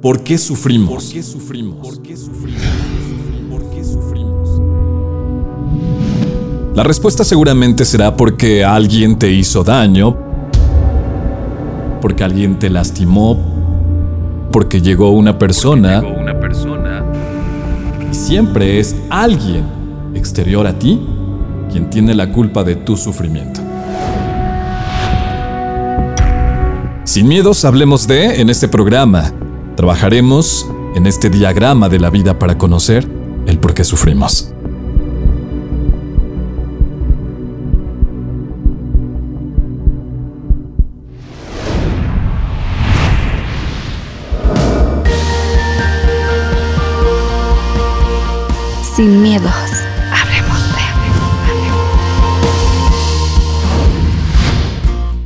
¿Por qué sufrimos? ¿Por qué sufrimos? ¿Por qué sufrimos? ¿Por qué sufrimos? La respuesta seguramente será porque alguien te hizo daño, porque alguien te lastimó, porque llegó una persona. Llegó una persona. Y siempre es alguien exterior a ti quien tiene la culpa de tu sufrimiento. Sin miedos, hablemos de en este programa. Trabajaremos en este diagrama de la vida para conocer el por qué sufrimos. Sin miedos, hablemos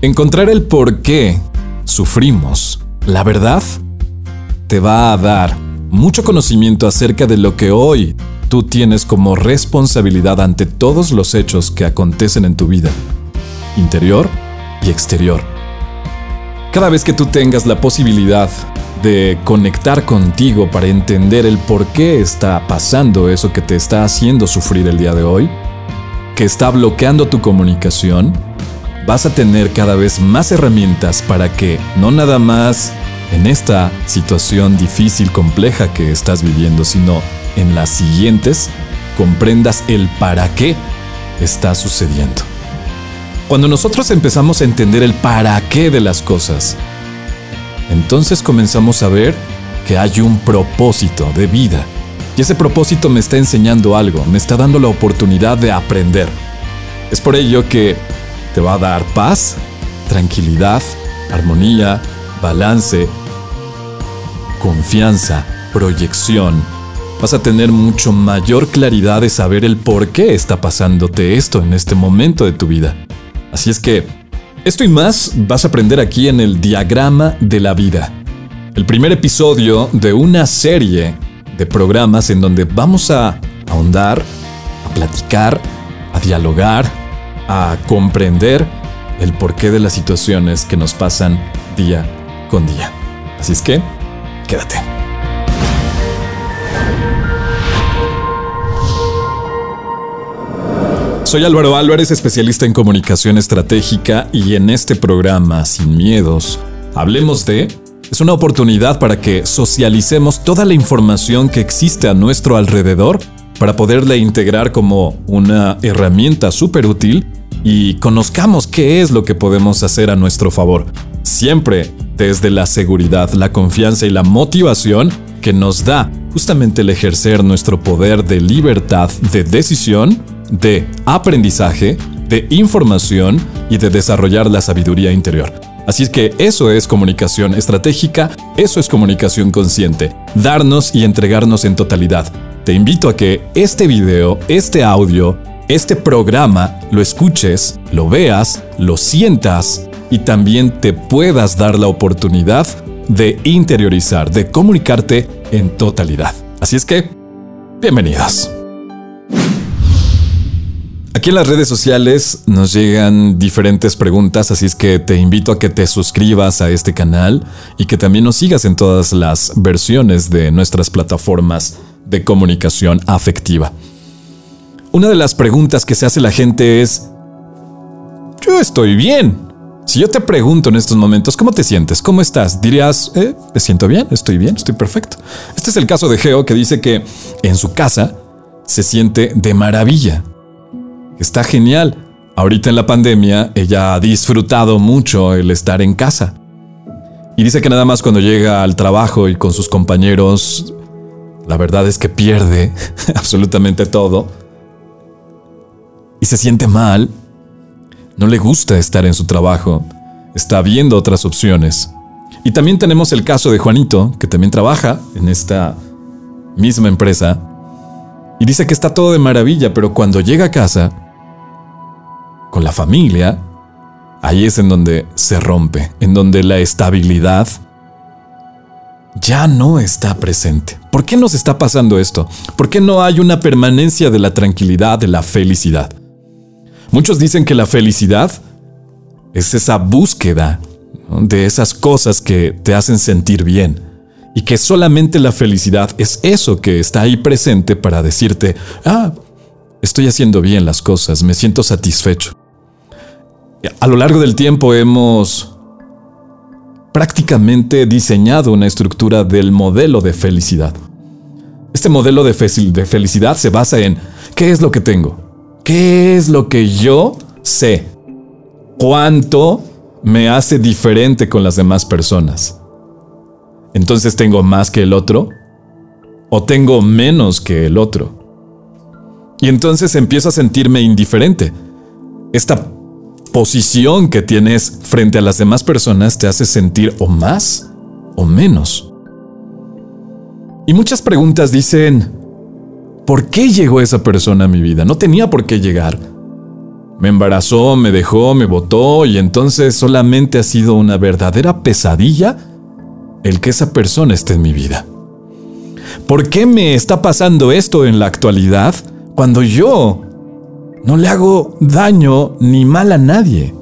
de... Encontrar el por qué sufrimos, la verdad, te va a dar mucho conocimiento acerca de lo que hoy tú tienes como responsabilidad ante todos los hechos que acontecen en tu vida, interior y exterior. Cada vez que tú tengas la posibilidad de conectar contigo para entender el por qué está pasando eso que te está haciendo sufrir el día de hoy, que está bloqueando tu comunicación, vas a tener cada vez más herramientas para que no nada más en esta situación difícil, compleja que estás viviendo, sino en las siguientes, comprendas el para qué está sucediendo. Cuando nosotros empezamos a entender el para qué de las cosas, entonces comenzamos a ver que hay un propósito de vida. Y ese propósito me está enseñando algo, me está dando la oportunidad de aprender. Es por ello que te va a dar paz, tranquilidad, armonía, balance, confianza, proyección. Vas a tener mucho mayor claridad de saber el por qué está pasándote esto en este momento de tu vida. Así es que, esto y más vas a aprender aquí en el diagrama de la vida. El primer episodio de una serie de programas en donde vamos a ahondar, a platicar, a dialogar, a comprender el porqué de las situaciones que nos pasan día con día. Así es que, quédate. Soy Álvaro Álvarez, especialista en comunicación estratégica y en este programa, Sin Miedos, hablemos de... Es una oportunidad para que socialicemos toda la información que existe a nuestro alrededor para poderla integrar como una herramienta súper útil y conozcamos qué es lo que podemos hacer a nuestro favor. Siempre desde la seguridad, la confianza y la motivación que nos da justamente el ejercer nuestro poder de libertad, de decisión, de aprendizaje, de información y de desarrollar la sabiduría interior. Así que eso es comunicación estratégica, eso es comunicación consciente, darnos y entregarnos en totalidad. Te invito a que este video, este audio, este programa lo escuches, lo veas, lo sientas y también te puedas dar la oportunidad de interiorizar, de comunicarte en totalidad. Así es que, bienvenidos. Aquí en las redes sociales nos llegan diferentes preguntas, así es que te invito a que te suscribas a este canal y que también nos sigas en todas las versiones de nuestras plataformas de comunicación afectiva. Una de las preguntas que se hace la gente es, yo estoy bien. Si yo te pregunto en estos momentos, ¿cómo te sientes? ¿Cómo estás? Dirías, eh, me siento bien, estoy bien, estoy perfecto. Este es el caso de Geo que dice que en su casa se siente de maravilla Está genial. Ahorita en la pandemia ella ha disfrutado mucho el estar en casa. Y dice que nada más cuando llega al trabajo y con sus compañeros, la verdad es que pierde absolutamente todo. Y se siente mal. No le gusta estar en su trabajo. Está viendo otras opciones. Y también tenemos el caso de Juanito, que también trabaja en esta misma empresa. Y dice que está todo de maravilla, pero cuando llega a casa, con la familia, ahí es en donde se rompe, en donde la estabilidad ya no está presente. ¿Por qué nos está pasando esto? ¿Por qué no hay una permanencia de la tranquilidad, de la felicidad? Muchos dicen que la felicidad es esa búsqueda de esas cosas que te hacen sentir bien. y que solamente la felicidad es eso que está ahí presente para decirte, ah, estoy haciendo bien las cosas, me siento satisfecho. A lo largo del tiempo hemos prácticamente diseñado una estructura del modelo de felicidad. Este modelo de, felicidad se basa en qué es lo que tengo, qué es lo que yo sé, cuánto me hace diferente con las demás personas. Entonces tengo más que el otro o tengo menos que el otro. Y entonces empiezo a sentirme indiferente. Esta posición que tienes frente a las demás personas te hace sentir o más o menos. Y muchas preguntas dicen, ¿por qué llegó esa persona a mi vida? No tenía por qué llegar. Me embarazó, me dejó, me votó y entonces solamente ha sido una verdadera pesadilla el que esa persona esté en mi vida. ¿Por qué me está pasando esto en la actualidad cuando yo no le hago daño ni mal a nadie?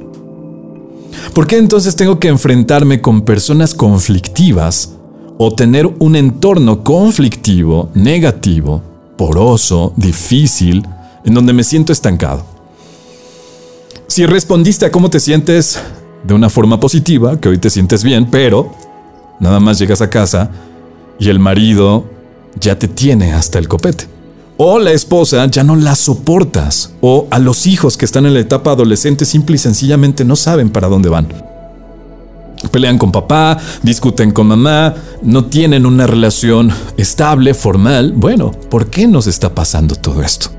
¿Por qué entonces tengo que enfrentarme con personas conflictivas o tener un entorno conflictivo, negativo, poroso, difícil, en donde me siento estancado? Si respondiste a cómo te sientes de una forma positiva, que hoy te sientes bien, pero nada más llegas a casa y el marido ya te tiene hasta el copete. O la esposa ya no la soportas. O a los hijos que están en la etapa adolescente simple y sencillamente no saben para dónde van. Pelean con papá, discuten con mamá, no tienen una relación estable, formal. Bueno, ¿por qué nos está pasando todo esto?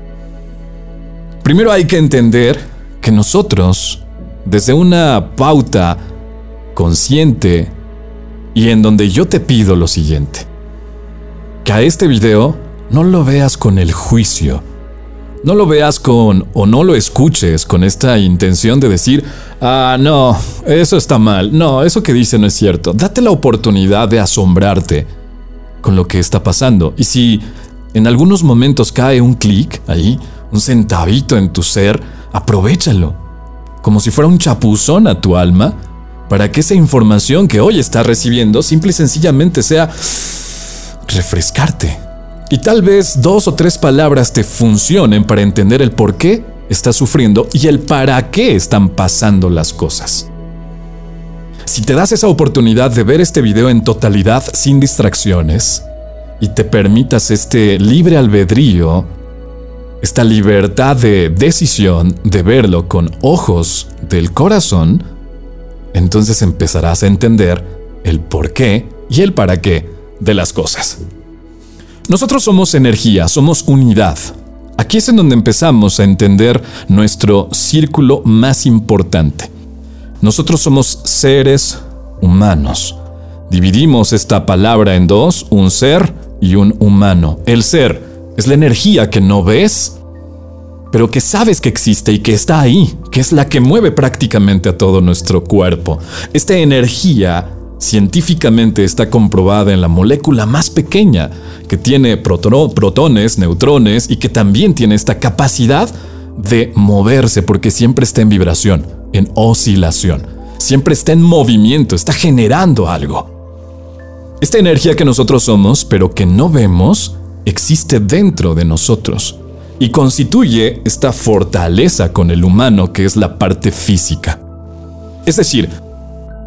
Primero hay que entender que nosotros, desde una pauta consciente y en donde yo te pido lo siguiente, que a este video no lo veas con el juicio, no lo veas con o no lo escuches con esta intención de decir, ah, no, eso está mal, no, eso que dice no es cierto. Date la oportunidad de asombrarte con lo que está pasando. Y si en algunos momentos cae un clic ahí, un centavito en tu ser, aprovechalo, como si fuera un chapuzón a tu alma, para que esa información que hoy estás recibiendo simple y sencillamente sea refrescarte. Y tal vez dos o tres palabras te funcionen para entender el por qué estás sufriendo y el para qué están pasando las cosas. Si te das esa oportunidad de ver este video en totalidad sin distracciones y te permitas este libre albedrío esta libertad de decisión de verlo con ojos del corazón, entonces empezarás a entender el por qué y el para qué de las cosas. Nosotros somos energía, somos unidad. Aquí es en donde empezamos a entender nuestro círculo más importante. Nosotros somos seres humanos. Dividimos esta palabra en dos, un ser y un humano. El ser es la energía que no ves, pero que sabes que existe y que está ahí, que es la que mueve prácticamente a todo nuestro cuerpo. Esta energía científicamente está comprobada en la molécula más pequeña, que tiene protones, neutrones y que también tiene esta capacidad de moverse porque siempre está en vibración, en oscilación, siempre está en movimiento, está generando algo. Esta energía que nosotros somos, pero que no vemos, existe dentro de nosotros y constituye esta fortaleza con el humano que es la parte física. Es decir,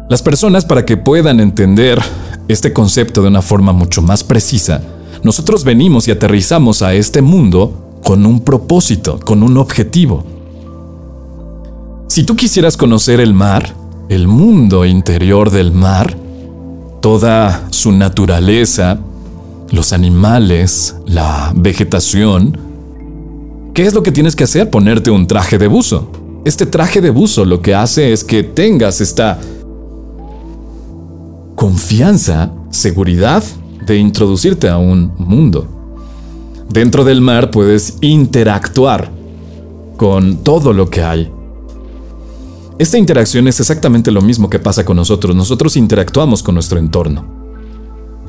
las personas para que puedan entender este concepto de una forma mucho más precisa, nosotros venimos y aterrizamos a este mundo con un propósito, con un objetivo. Si tú quisieras conocer el mar, el mundo interior del mar, toda su naturaleza, los animales, la vegetación, ¿qué es lo que tienes que hacer? Ponerte un traje de buzo. Este traje de buzo lo que hace es que tengas esta confianza, seguridad de introducirte a un mundo. Dentro del mar puedes interactuar con todo lo que hay. Esta interacción es exactamente lo mismo que pasa con nosotros. Nosotros interactuamos con nuestro entorno.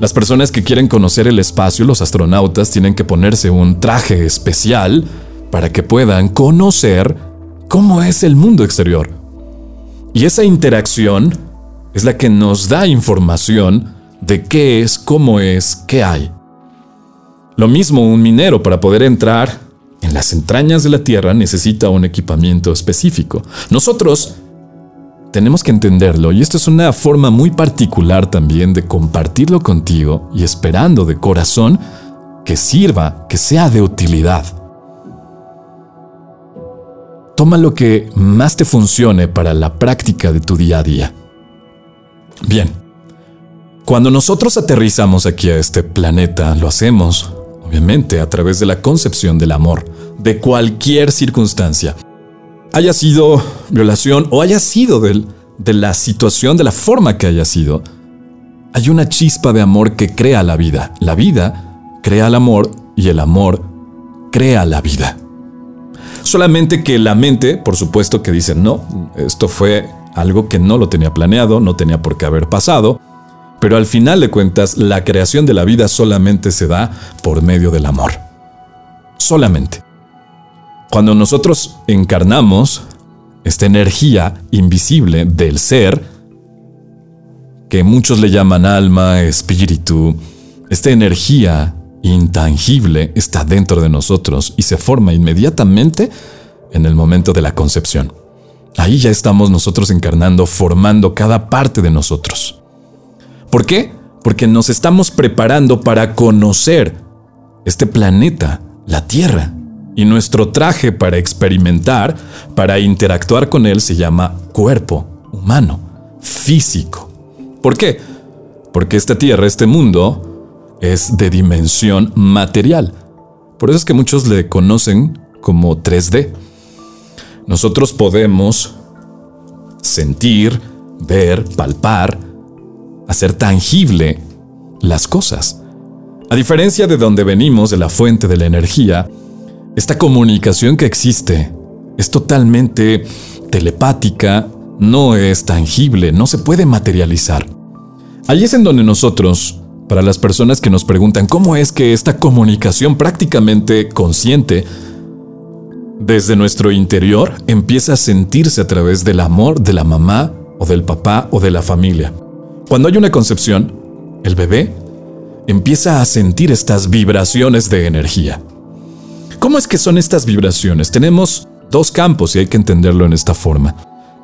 Las personas que quieren conocer el espacio, los astronautas, tienen que ponerse un traje especial para que puedan conocer cómo es el mundo exterior. Y esa interacción es la que nos da información de qué es, cómo es, qué hay. Lo mismo un minero para poder entrar en las entrañas de la Tierra necesita un equipamiento específico. Nosotros tenemos que entenderlo y esto es una forma muy particular también de compartirlo contigo y esperando de corazón que sirva, que sea de utilidad. Toma lo que más te funcione para la práctica de tu día a día. Bien, cuando nosotros aterrizamos aquí a este planeta, lo hacemos, obviamente, a través de la concepción del amor, de cualquier circunstancia haya sido violación o haya sido de la situación, de la forma que haya sido, hay una chispa de amor que crea la vida. La vida crea el amor y el amor crea la vida. Solamente que la mente, por supuesto que dice, no, esto fue algo que no lo tenía planeado, no tenía por qué haber pasado, pero al final de cuentas la creación de la vida solamente se da por medio del amor. Solamente. Cuando nosotros encarnamos esta energía invisible del ser, que muchos le llaman alma, espíritu, esta energía intangible está dentro de nosotros y se forma inmediatamente en el momento de la concepción. Ahí ya estamos nosotros encarnando, formando cada parte de nosotros. ¿Por qué? Porque nos estamos preparando para conocer este planeta, la Tierra, y nuestro traje para experimentar, para interactuar con él, se llama cuerpo humano, físico. ¿Por qué? Porque esta tierra, este mundo, es de dimensión material. Por eso es que muchos le conocen como 3D. Nosotros podemos sentir, ver, palpar, hacer tangible las cosas. A diferencia de donde venimos, de la fuente de la energía, esta comunicación que existe es totalmente telepática, no es tangible, no se puede materializar. Ahí es en donde nosotros, para las personas que nos preguntan cómo es que esta comunicación prácticamente consciente desde nuestro interior empieza a sentirse a través del amor de la mamá o del papá o de la familia. Cuando hay una concepción, el bebé empieza a sentir estas vibraciones de energía. ¿Cómo es que son estas vibraciones? Tenemos dos campos y hay que entenderlo en esta forma.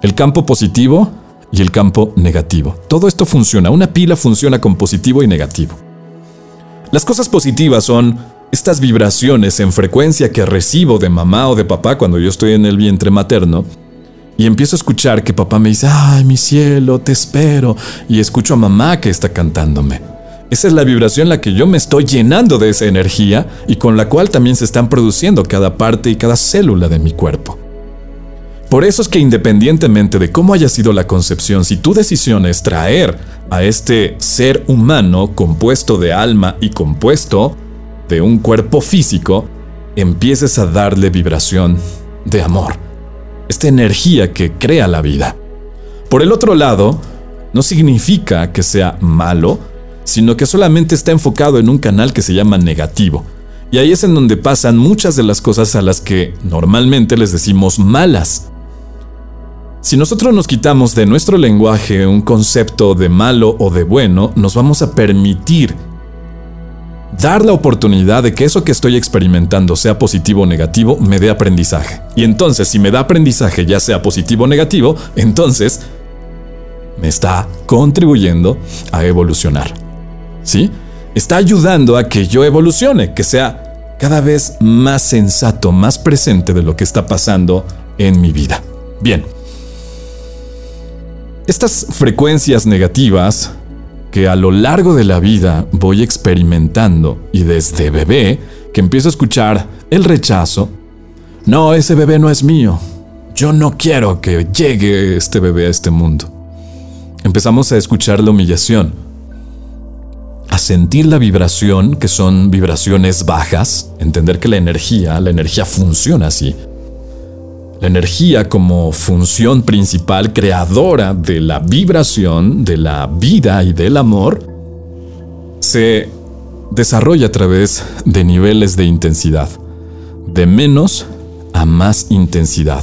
El campo positivo y el campo negativo. Todo esto funciona, una pila funciona con positivo y negativo. Las cosas positivas son estas vibraciones en frecuencia que recibo de mamá o de papá cuando yo estoy en el vientre materno. Y empiezo a escuchar que papá me dice, ay, mi cielo, te espero. Y escucho a mamá que está cantándome. Esa es la vibración en la que yo me estoy llenando de esa energía y con la cual también se están produciendo cada parte y cada célula de mi cuerpo. Por eso es que independientemente de cómo haya sido la concepción, si tu decisión es traer a este ser humano compuesto de alma y compuesto de un cuerpo físico, empieces a darle vibración de amor, esta energía que crea la vida. Por el otro lado, no significa que sea malo, sino que solamente está enfocado en un canal que se llama negativo. Y ahí es en donde pasan muchas de las cosas a las que normalmente les decimos malas. Si nosotros nos quitamos de nuestro lenguaje un concepto de malo o de bueno, nos vamos a permitir dar la oportunidad de que eso que estoy experimentando, sea positivo o negativo, me dé aprendizaje. Y entonces, si me da aprendizaje, ya sea positivo o negativo, entonces me está contribuyendo a evolucionar. ¿sí? Está ayudando a que yo evolucione, que sea cada vez más sensato, más presente de lo que está pasando en mi vida. Bien. Estas frecuencias negativas que a lo largo de la vida voy experimentando y desde bebé que empiezo a escuchar el rechazo, no, ese bebé no es mío, yo no quiero que llegue este bebé a este mundo. Empezamos a escuchar la humillación, a sentir la vibración, que son vibraciones bajas, entender que la energía, la energía funciona así. La energía como función principal creadora de la vibración, de la vida y del amor, se desarrolla a través de niveles de intensidad, de menos a más intensidad.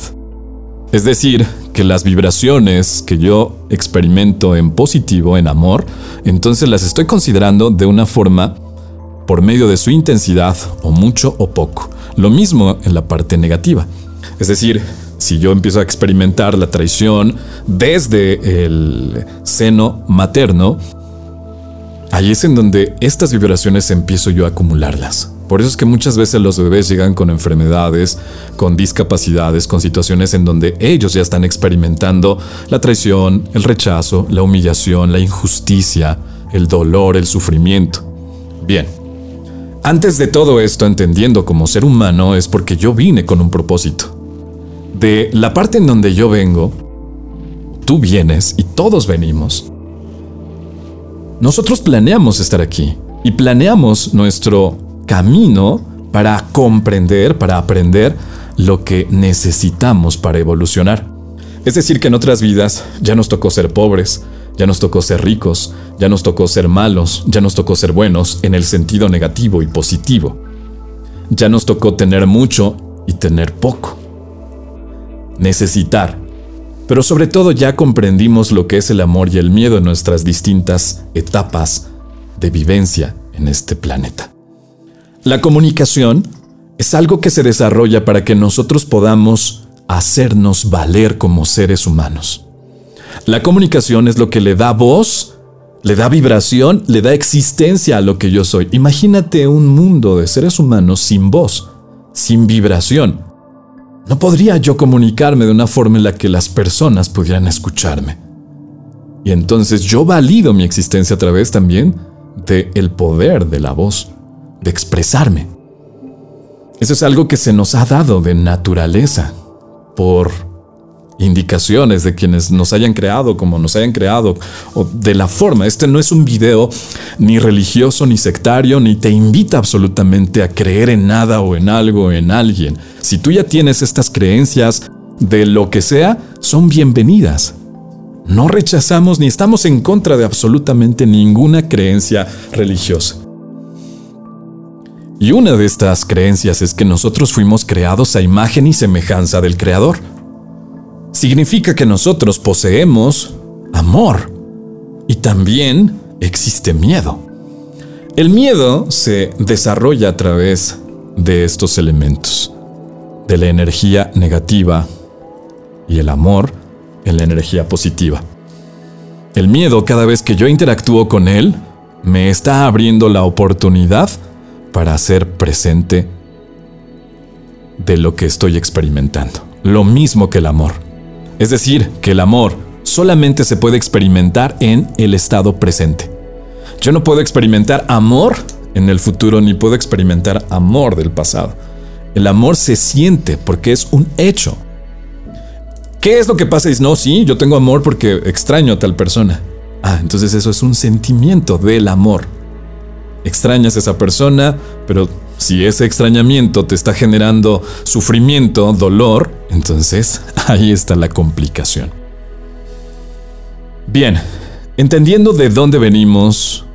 Es decir, que las vibraciones que yo experimento en positivo, en amor, entonces las estoy considerando de una forma por medio de su intensidad, o mucho o poco. Lo mismo en la parte negativa. Es decir, si yo empiezo a experimentar la traición desde el seno materno, ahí es en donde estas vibraciones empiezo yo a acumularlas. Por eso es que muchas veces los bebés llegan con enfermedades, con discapacidades, con situaciones en donde ellos ya están experimentando la traición, el rechazo, la humillación, la injusticia, el dolor, el sufrimiento. Bien, antes de todo esto, entendiendo como ser humano, es porque yo vine con un propósito. De la parte en donde yo vengo, tú vienes y todos venimos. Nosotros planeamos estar aquí y planeamos nuestro camino para comprender, para aprender lo que necesitamos para evolucionar. Es decir, que en otras vidas ya nos tocó ser pobres, ya nos tocó ser ricos, ya nos tocó ser malos, ya nos tocó ser buenos en el sentido negativo y positivo. Ya nos tocó tener mucho y tener poco. Necesitar. Pero sobre todo ya comprendimos lo que es el amor y el miedo en nuestras distintas etapas de vivencia en este planeta. La comunicación es algo que se desarrolla para que nosotros podamos hacernos valer como seres humanos. La comunicación es lo que le da voz, le da vibración, le da existencia a lo que yo soy. Imagínate un mundo de seres humanos sin voz, sin vibración. No podría yo comunicarme de una forma en la que las personas pudieran escucharme. Y entonces yo valido mi existencia a través también de el poder de la voz, de expresarme. Eso es algo que se nos ha dado de naturaleza por indicaciones de quienes nos hayan creado como nos hayan creado o de la forma. Este no es un video ni religioso ni sectario ni te invita absolutamente a creer en nada o en algo o en alguien. Si tú ya tienes estas creencias de lo que sea, son bienvenidas. No rechazamos ni estamos en contra de absolutamente ninguna creencia religiosa. Y una de estas creencias es que nosotros fuimos creados a imagen y semejanza del Creador significa que nosotros poseemos amor y también existe miedo. El miedo se desarrolla a través de estos elementos, de la energía negativa y el amor en la energía positiva. El miedo cada vez que yo interactúo con él me está abriendo la oportunidad para hacer presente de lo que estoy experimentando. Lo mismo que el amor. Es decir, que el amor solamente se puede experimentar en el estado presente. Yo no puedo experimentar amor en el futuro ni puedo experimentar amor del pasado. El amor se siente porque es un hecho. ¿Qué es lo que pasa? Dices, no, sí, yo tengo amor porque extraño a tal persona. Ah, entonces eso es un sentimiento del amor. Extrañas a esa persona, pero si ese extrañamiento te está generando sufrimiento, dolor, entonces ahí está la complicación. Bien, entendiendo de dónde venimos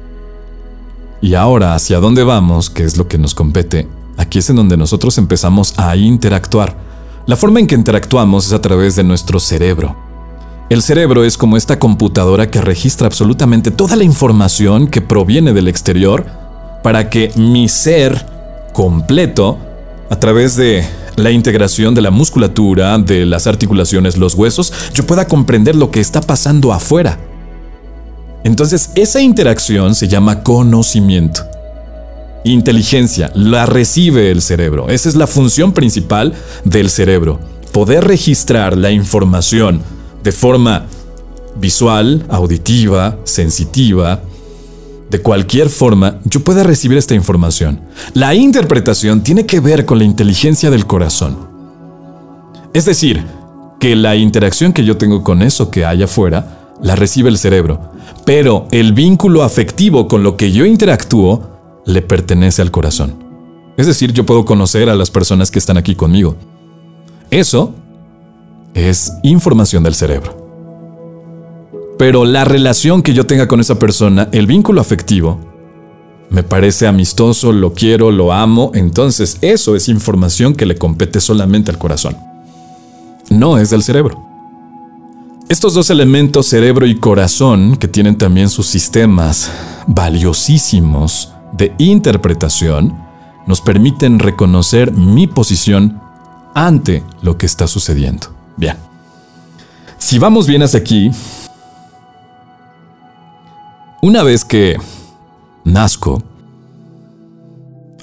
y ahora hacia dónde vamos, que es lo que nos compete, aquí es en donde nosotros empezamos a interactuar. La forma en que interactuamos es a través de nuestro cerebro. El cerebro es como esta computadora que registra absolutamente toda la información que proviene del exterior para que mi ser completo a través de la integración de la musculatura, de las articulaciones, los huesos, yo pueda comprender lo que está pasando afuera. Entonces, esa interacción se llama conocimiento. Inteligencia, la recibe el cerebro. Esa es la función principal del cerebro. Poder registrar la información de forma visual, auditiva, sensitiva, de cualquier forma yo pueda recibir esta información. La interpretación tiene que ver con la inteligencia del corazón. Es decir, que la interacción que yo tengo con eso que hay afuera la recibe el cerebro, pero el vínculo afectivo con lo que yo interactúo le pertenece al corazón. Es decir, yo puedo conocer a las personas que están aquí conmigo. Eso es información del cerebro. Pero la relación que yo tenga con esa persona, el vínculo afectivo, me parece amistoso, lo quiero, lo amo, entonces eso es información que le compete solamente al corazón. No es del cerebro. Estos dos elementos, cerebro y corazón, que tienen también sus sistemas valiosísimos de interpretación, nos permiten reconocer mi posición ante lo que está sucediendo. Bien. Si vamos bien hasta aquí, una vez que nazco,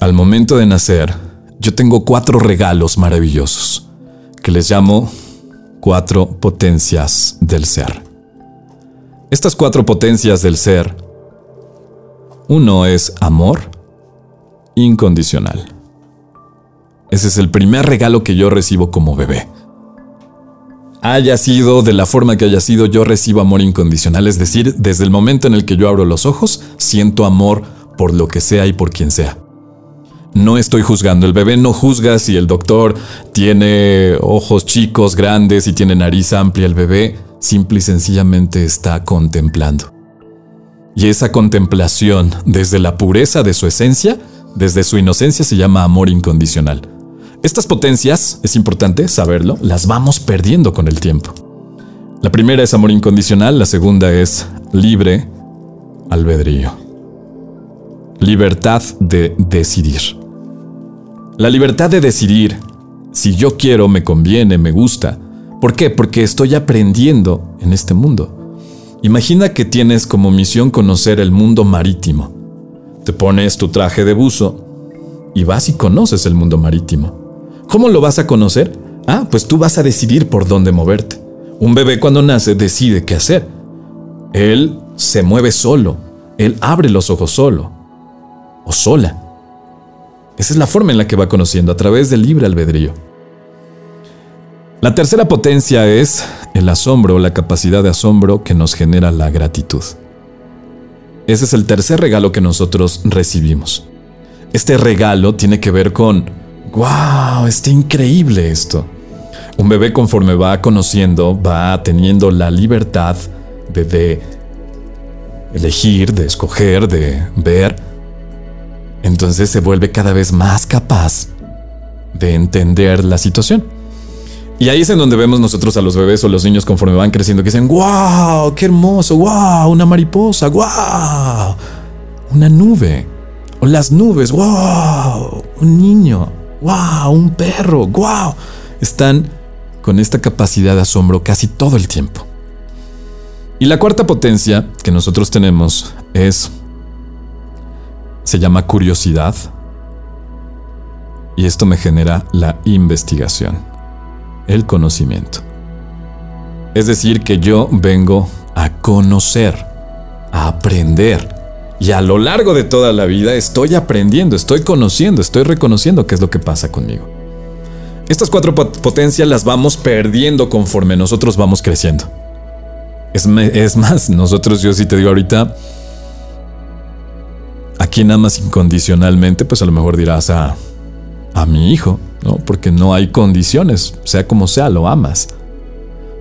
al momento de nacer, yo tengo cuatro regalos maravillosos que les llamo cuatro potencias del ser. Estas cuatro potencias del ser, uno es amor incondicional. Ese es el primer regalo que yo recibo como bebé. Haya sido de la forma que haya sido, yo recibo amor incondicional, es decir, desde el momento en el que yo abro los ojos, siento amor por lo que sea y por quien sea. No estoy juzgando. El bebé no juzga si el doctor tiene ojos chicos, grandes y tiene nariz amplia. El bebé simple y sencillamente está contemplando. Y esa contemplación, desde la pureza de su esencia, desde su inocencia, se llama amor incondicional. Estas potencias, es importante saberlo, las vamos perdiendo con el tiempo. La primera es amor incondicional, la segunda es libre albedrío. Libertad de decidir. La libertad de decidir si yo quiero, me conviene, me gusta. ¿Por qué? Porque estoy aprendiendo en este mundo. Imagina que tienes como misión conocer el mundo marítimo. Te pones tu traje de buzo y vas y conoces el mundo marítimo. ¿Cómo lo vas a conocer? Ah, pues tú vas a decidir por dónde moverte. Un bebé cuando nace decide qué hacer. Él se mueve solo. Él abre los ojos solo. O sola. Esa es la forma en la que va conociendo, a través del libre albedrío. La tercera potencia es el asombro, la capacidad de asombro que nos genera la gratitud. Ese es el tercer regalo que nosotros recibimos. Este regalo tiene que ver con, wow, está increíble esto. Un bebé conforme va conociendo, va teniendo la libertad de, elegir, de escoger, de ver, entonces se vuelve cada vez más capaz de entender la situación. Y ahí es en donde vemos nosotros a los bebés o los niños conforme van creciendo que dicen, wow, qué hermoso, wow, una mariposa, wow, una nube, o las nubes, wow, un niño, wow, un perro, wow. Están con esta capacidad de asombro casi todo el tiempo. Y la cuarta potencia que nosotros tenemos es se llama curiosidad y esto me genera la investigación, el conocimiento. Es decir, que yo vengo a conocer, a aprender. Y a lo largo de toda la vida estoy aprendiendo, estoy conociendo, estoy reconociendo qué es lo que pasa conmigo. Estas cuatro potencias las vamos perdiendo conforme nosotros vamos creciendo. Es, más, nosotros, yo sí te digo ahorita, a quien amas incondicionalmente, pues a lo mejor dirás a, a mi hijo, ¿no? Porque no hay condiciones, sea como sea, lo amas.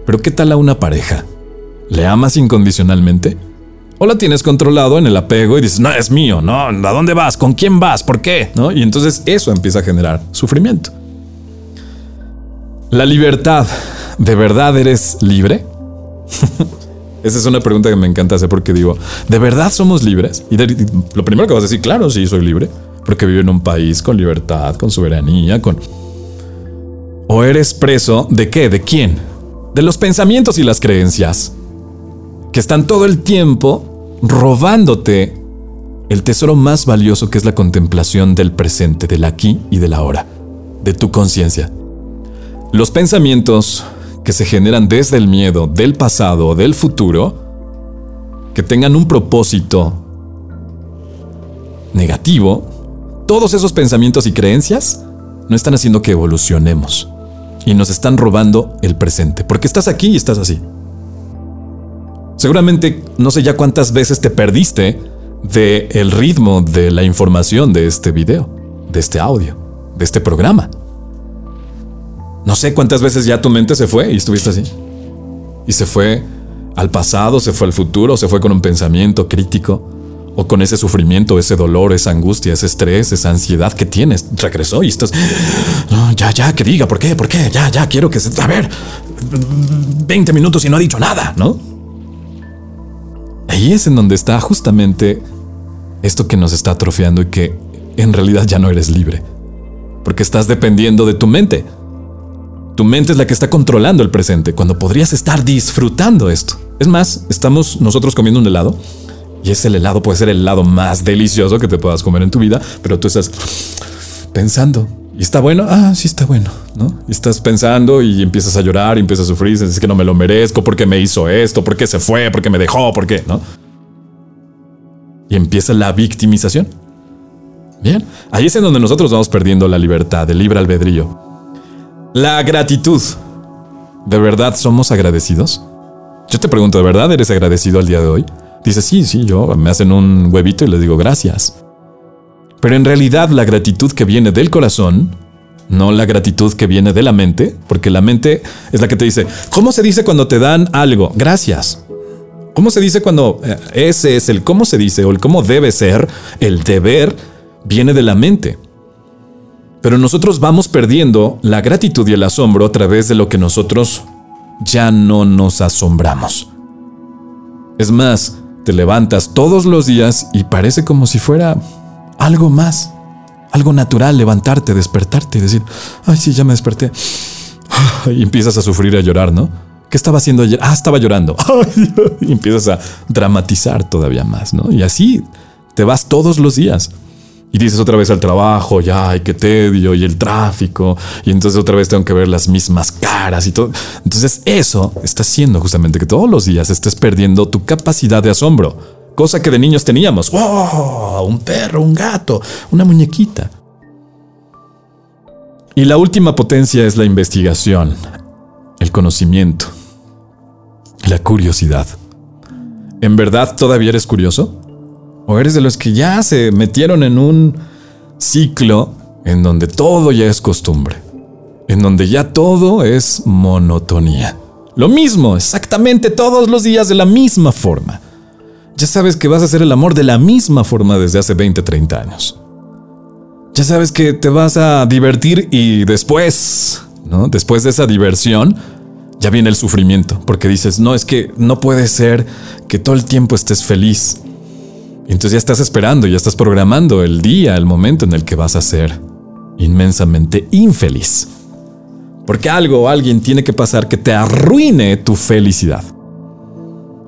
Pero ¿qué tal a una pareja? ¿Le amas incondicionalmente? ¿O la tienes controlado en el apego y dices, no, es mío, no, ¿a dónde vas? ¿Con quién vas? ¿Por qué? ¿No? Y entonces eso empieza a generar sufrimiento. La libertad, ¿de verdad eres libre? Esa es una pregunta que me encanta hacer porque digo, ¿de verdad somos libres? Y lo primero que vas a decir, claro, sí, soy libre, porque vivo en un país con libertad, con soberanía, con... ¿O eres preso de qué? ¿De quién? De los pensamientos y las creencias, que están todo el tiempo robándote el tesoro más valioso que es la contemplación del presente, del aquí y del ahora, de tu conciencia. Los pensamientos que se generan desde el miedo del pasado o del futuro, que tengan un propósito negativo, todos esos pensamientos y creencias no están haciendo que evolucionemos y nos están robando el presente, porque estás aquí y estás así. Seguramente no sé ya cuántas veces te perdiste de el ritmo de la información de este video, de este audio, de este programa. No sé cuántas veces ya tu mente se fue y estuviste así. Y se fue al pasado, se fue al futuro, se fue con un pensamiento crítico, o con ese sufrimiento, ese dolor, esa angustia, ese estrés, esa ansiedad que tienes. Regresó y estás. No, ya, ya, que diga, ¿por qué? ¿Por qué? Ya, ya, quiero que se. A ver, 20 minutos y no ha dicho nada, ¿no? Ahí es en donde está justamente esto que nos está atrofiando y que en realidad ya no eres libre. Porque estás dependiendo de tu mente. Tu mente es la que está controlando el presente cuando podrías estar disfrutando esto. Es más, estamos nosotros comiendo un helado y ese helado puede ser el helado más delicioso que te puedas comer en tu vida, pero tú estás pensando. ¿Y está bueno? Ah, sí está bueno, ¿no? Y estás pensando y empiezas a llorar y empiezas a sufrir, dices que no me lo merezco, porque me hizo esto, porque se fue, porque me dejó, porque, ¿no? Y empieza la victimización. Bien, ahí es en donde nosotros vamos perdiendo la libertad, el libre albedrío. La gratitud. ¿De verdad somos agradecidos? Yo te pregunto, ¿de verdad eres agradecido al día de hoy? Dice, sí, sí, yo me hacen un huevito y les digo gracias. Pero en realidad la gratitud que viene del corazón, no la gratitud que viene de la mente, porque la mente es la que te dice, ¿cómo se dice cuando te dan algo? Gracias. ¿Cómo se dice cuando eh, ese es el cómo se dice o el cómo debe ser? El deber viene de la mente. Pero nosotros vamos perdiendo la gratitud y el asombro a través de lo que nosotros ya no nos asombramos. Es más, te levantas todos los días y parece como si fuera algo más, algo natural, levantarte, despertarte y decir, ay, sí, ya me desperté. Y empiezas a sufrir, a llorar, ¿no? ¿Qué estaba haciendo ayer? Ah, estaba llorando. y empiezas a dramatizar todavía más, ¿no? Y así te vas todos los días. Y dices otra vez al trabajo, ya, ay, qué tedio, y el tráfico, y entonces otra vez tengo que ver las mismas caras y todo. Entonces eso está haciendo justamente que todos los días estés perdiendo tu capacidad de asombro, cosa que de niños teníamos. ¡Wow! Un perro, un gato, una muñequita. Y la última potencia es la investigación, el conocimiento, la curiosidad. ¿En verdad todavía eres curioso? ¿O eres de los que ya se metieron en un ciclo en donde todo ya es costumbre? En donde ya todo es monotonía. Lo mismo, exactamente todos los días de la misma forma. Ya sabes que vas a hacer el amor de la misma forma desde hace 20, 30 años. Ya sabes que te vas a divertir y después, ¿no? Después de esa diversión, ya viene el sufrimiento, porque dices, no, es que no puede ser que todo el tiempo estés feliz. Entonces ya estás esperando, ya estás programando el día, el momento en el que vas a ser inmensamente infeliz. Porque algo o alguien tiene que pasar que te arruine tu felicidad.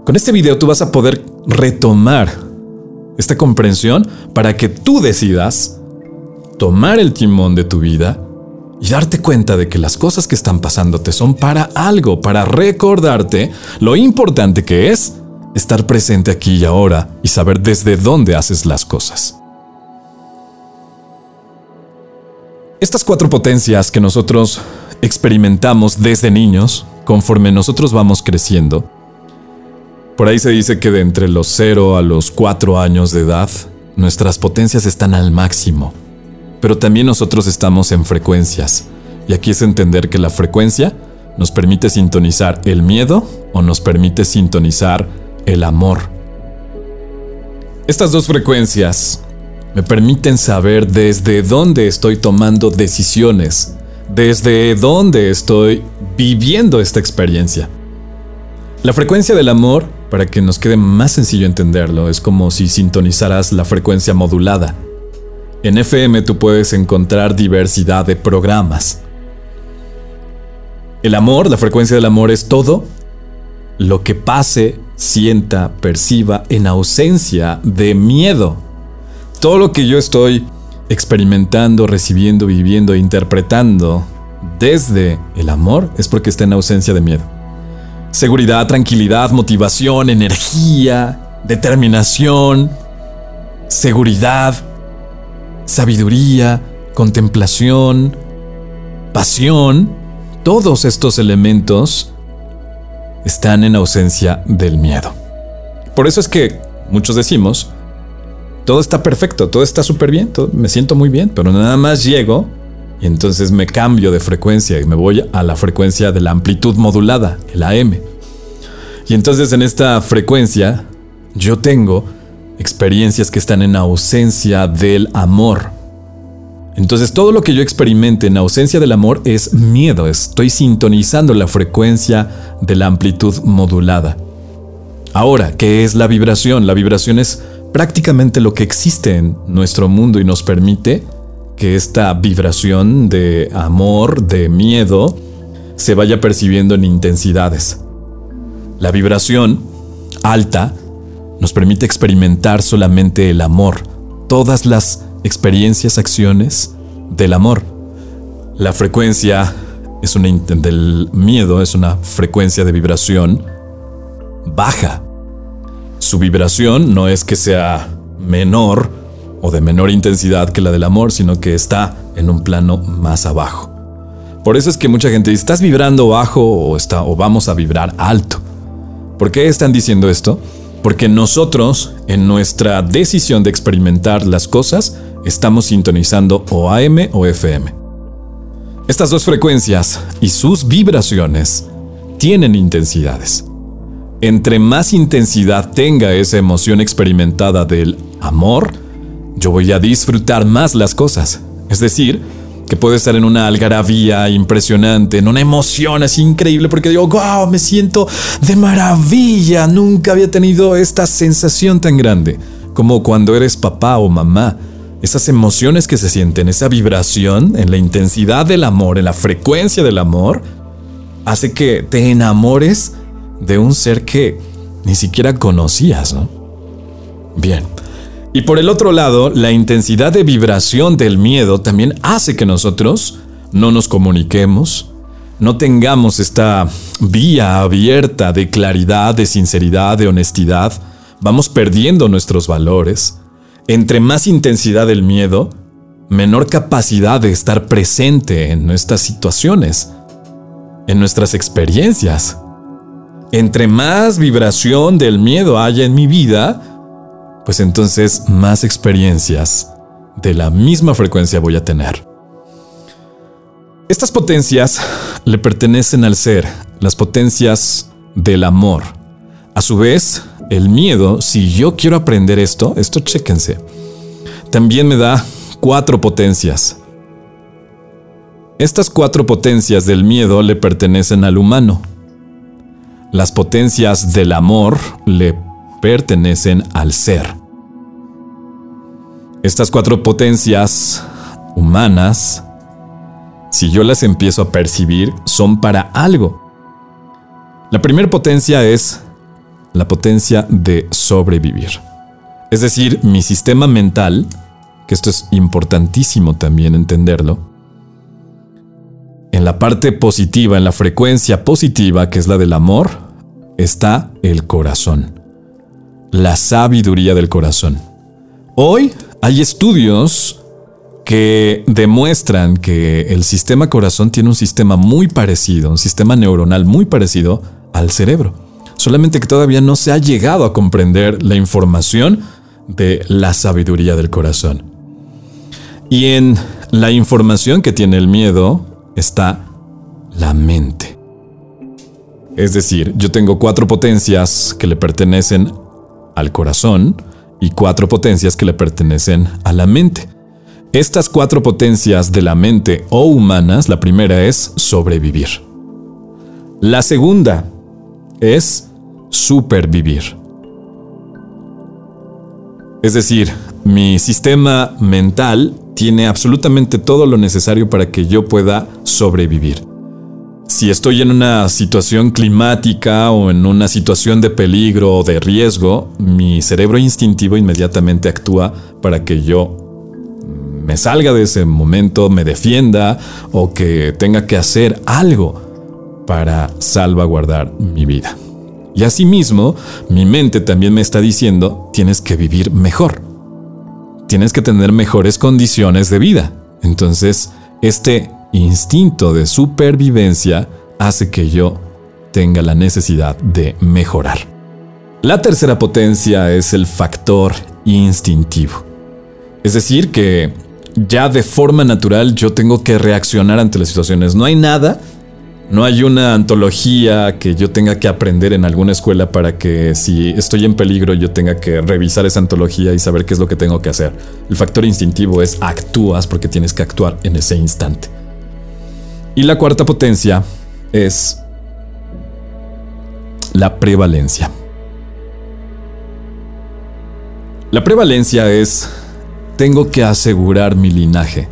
Con este video tú vas a poder retomar esta comprensión para que tú decidas tomar el timón de tu vida y darte cuenta de que las cosas que están pasándote son para algo, para recordarte lo importante que es estar presente aquí y ahora y saber desde dónde haces las cosas. Estas cuatro potencias que nosotros experimentamos desde niños, conforme nosotros vamos creciendo, por ahí se dice que de entre los 0 a los 4 años de edad, nuestras potencias están al máximo, pero también nosotros estamos en frecuencias, y aquí es entender que la frecuencia nos permite sintonizar el miedo o nos permite sintonizar el amor. Estas dos frecuencias me permiten saber desde dónde estoy tomando decisiones, desde dónde estoy viviendo esta experiencia. La frecuencia del amor, para que nos quede más sencillo entenderlo, es como si sintonizaras la frecuencia modulada. En FM tú puedes encontrar diversidad de programas. El amor, la frecuencia del amor es todo lo que pase sienta, perciba en ausencia de miedo. Todo lo que yo estoy experimentando, recibiendo, viviendo e interpretando desde el amor es porque está en ausencia de miedo. Seguridad, tranquilidad, motivación, energía, determinación, seguridad, sabiduría, contemplación, pasión, todos estos elementos están en ausencia del miedo. Por eso es que muchos decimos, todo está perfecto, todo está súper bien, me siento muy bien, pero nada más llego y entonces me cambio de frecuencia y me voy a la frecuencia de la amplitud modulada, el AM. Y entonces en esta frecuencia yo tengo experiencias que están en ausencia del amor. Entonces todo lo que yo experimente en ausencia del amor es miedo, estoy sintonizando la frecuencia de la amplitud modulada. Ahora, ¿qué es la vibración? La vibración es prácticamente lo que existe en nuestro mundo y nos permite que esta vibración de amor, de miedo, se vaya percibiendo en intensidades. La vibración alta nos permite experimentar solamente el amor, todas las experiencias, acciones del amor. La frecuencia es una del miedo es una frecuencia de vibración baja. Su vibración no es que sea menor o de menor intensidad que la del amor, sino que está en un plano más abajo. Por eso es que mucha gente dice, ¿estás vibrando bajo o, está, o vamos a vibrar alto? ¿Por qué están diciendo esto? Porque nosotros, en nuestra decisión de experimentar las cosas, estamos sintonizando o AM o FM. Estas dos frecuencias y sus vibraciones tienen intensidades. Entre más intensidad tenga esa emoción experimentada del amor, yo voy a disfrutar más las cosas. Es decir, que puede estar en una algarabía impresionante, en una emoción así increíble, porque digo, wow, me siento de maravilla, nunca había tenido esta sensación tan grande, como cuando eres papá o mamá. Esas emociones que se sienten, esa vibración en la intensidad del amor, en la frecuencia del amor, hace que te enamores de un ser que ni siquiera conocías, ¿no? Bien. Y por el otro lado, la intensidad de vibración del miedo también hace que nosotros no nos comuniquemos, no tengamos esta vía abierta de claridad, de sinceridad, de honestidad, vamos perdiendo nuestros valores. Entre más intensidad del miedo, menor capacidad de estar presente en nuestras situaciones, en nuestras experiencias. Entre más vibración del miedo haya en mi vida, pues entonces más experiencias de la misma frecuencia voy a tener. Estas potencias le pertenecen al ser, las potencias del amor. A su vez, el miedo, si yo quiero aprender esto, esto chéquense, también me da cuatro potencias. Estas cuatro potencias del miedo le pertenecen al humano. Las potencias del amor le pertenecen al ser. Estas cuatro potencias humanas, si yo las empiezo a percibir, son para algo. La primera potencia es la potencia de sobrevivir. Es decir, mi sistema mental, que esto es importantísimo también entenderlo, en la parte positiva, en la frecuencia positiva, que es la del amor, está el corazón, la sabiduría del corazón. Hoy hay estudios que demuestran que el sistema corazón tiene un sistema muy parecido, un sistema neuronal muy parecido al cerebro. Solamente que todavía no se ha llegado a comprender la información de la sabiduría del corazón. Y en la información que tiene el miedo está la mente. Es decir, yo tengo cuatro potencias que le pertenecen al corazón y cuatro potencias que le pertenecen a la mente. Estas cuatro potencias de la mente o humanas, la primera es sobrevivir. La segunda es supervivir. Es decir, mi sistema mental tiene absolutamente todo lo necesario para que yo pueda sobrevivir. Si estoy en una situación climática o en una situación de peligro o de riesgo, mi cerebro instintivo inmediatamente actúa para que yo me salga de ese momento, me defienda o que tenga que hacer algo para salvaguardar mi vida. Y asimismo, mi mente también me está diciendo, tienes que vivir mejor. Tienes que tener mejores condiciones de vida. Entonces, este instinto de supervivencia hace que yo tenga la necesidad de mejorar. La tercera potencia es el factor instintivo. Es decir, que ya de forma natural yo tengo que reaccionar ante las situaciones. No hay nada No hay una antología que yo tenga que aprender en alguna escuela para que si estoy en peligro yo tenga que revisar esa antología y saber qué es lo que tengo que hacer. El factor instintivo es actúas porque tienes que actuar en ese instante. Y la cuarta potencia es la prevalencia. La prevalencia es tengo que asegurar mi linaje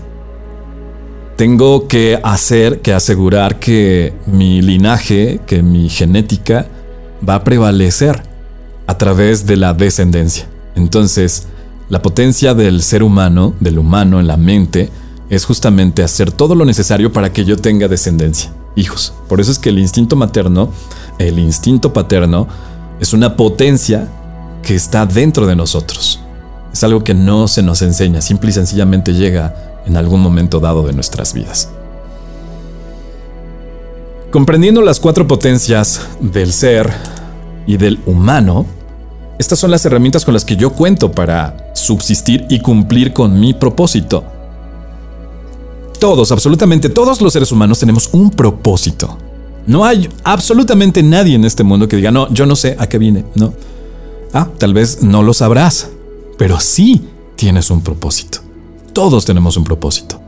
tengo que hacer, que asegurar que mi linaje, que mi genética va a prevalecer a través de la descendencia. Entonces, la potencia del ser humano, del humano en la mente, es justamente hacer todo lo necesario para que yo tenga descendencia, hijos. Por eso es que el instinto materno, el instinto paterno, es una potencia que está dentro de nosotros. Es algo que no se nos enseña, simple y sencillamente llega en algún momento dado de nuestras vidas. Comprendiendo las cuatro potencias del ser y del humano, estas son las herramientas con las que yo cuento para subsistir y cumplir con mi propósito. Todos, absolutamente todos los seres humanos tenemos un propósito. No hay absolutamente nadie en este mundo que diga, no, yo no sé a qué vine, no. Ah, tal vez no lo sabrás, pero sí tienes un propósito. Todos tenemos un propósito.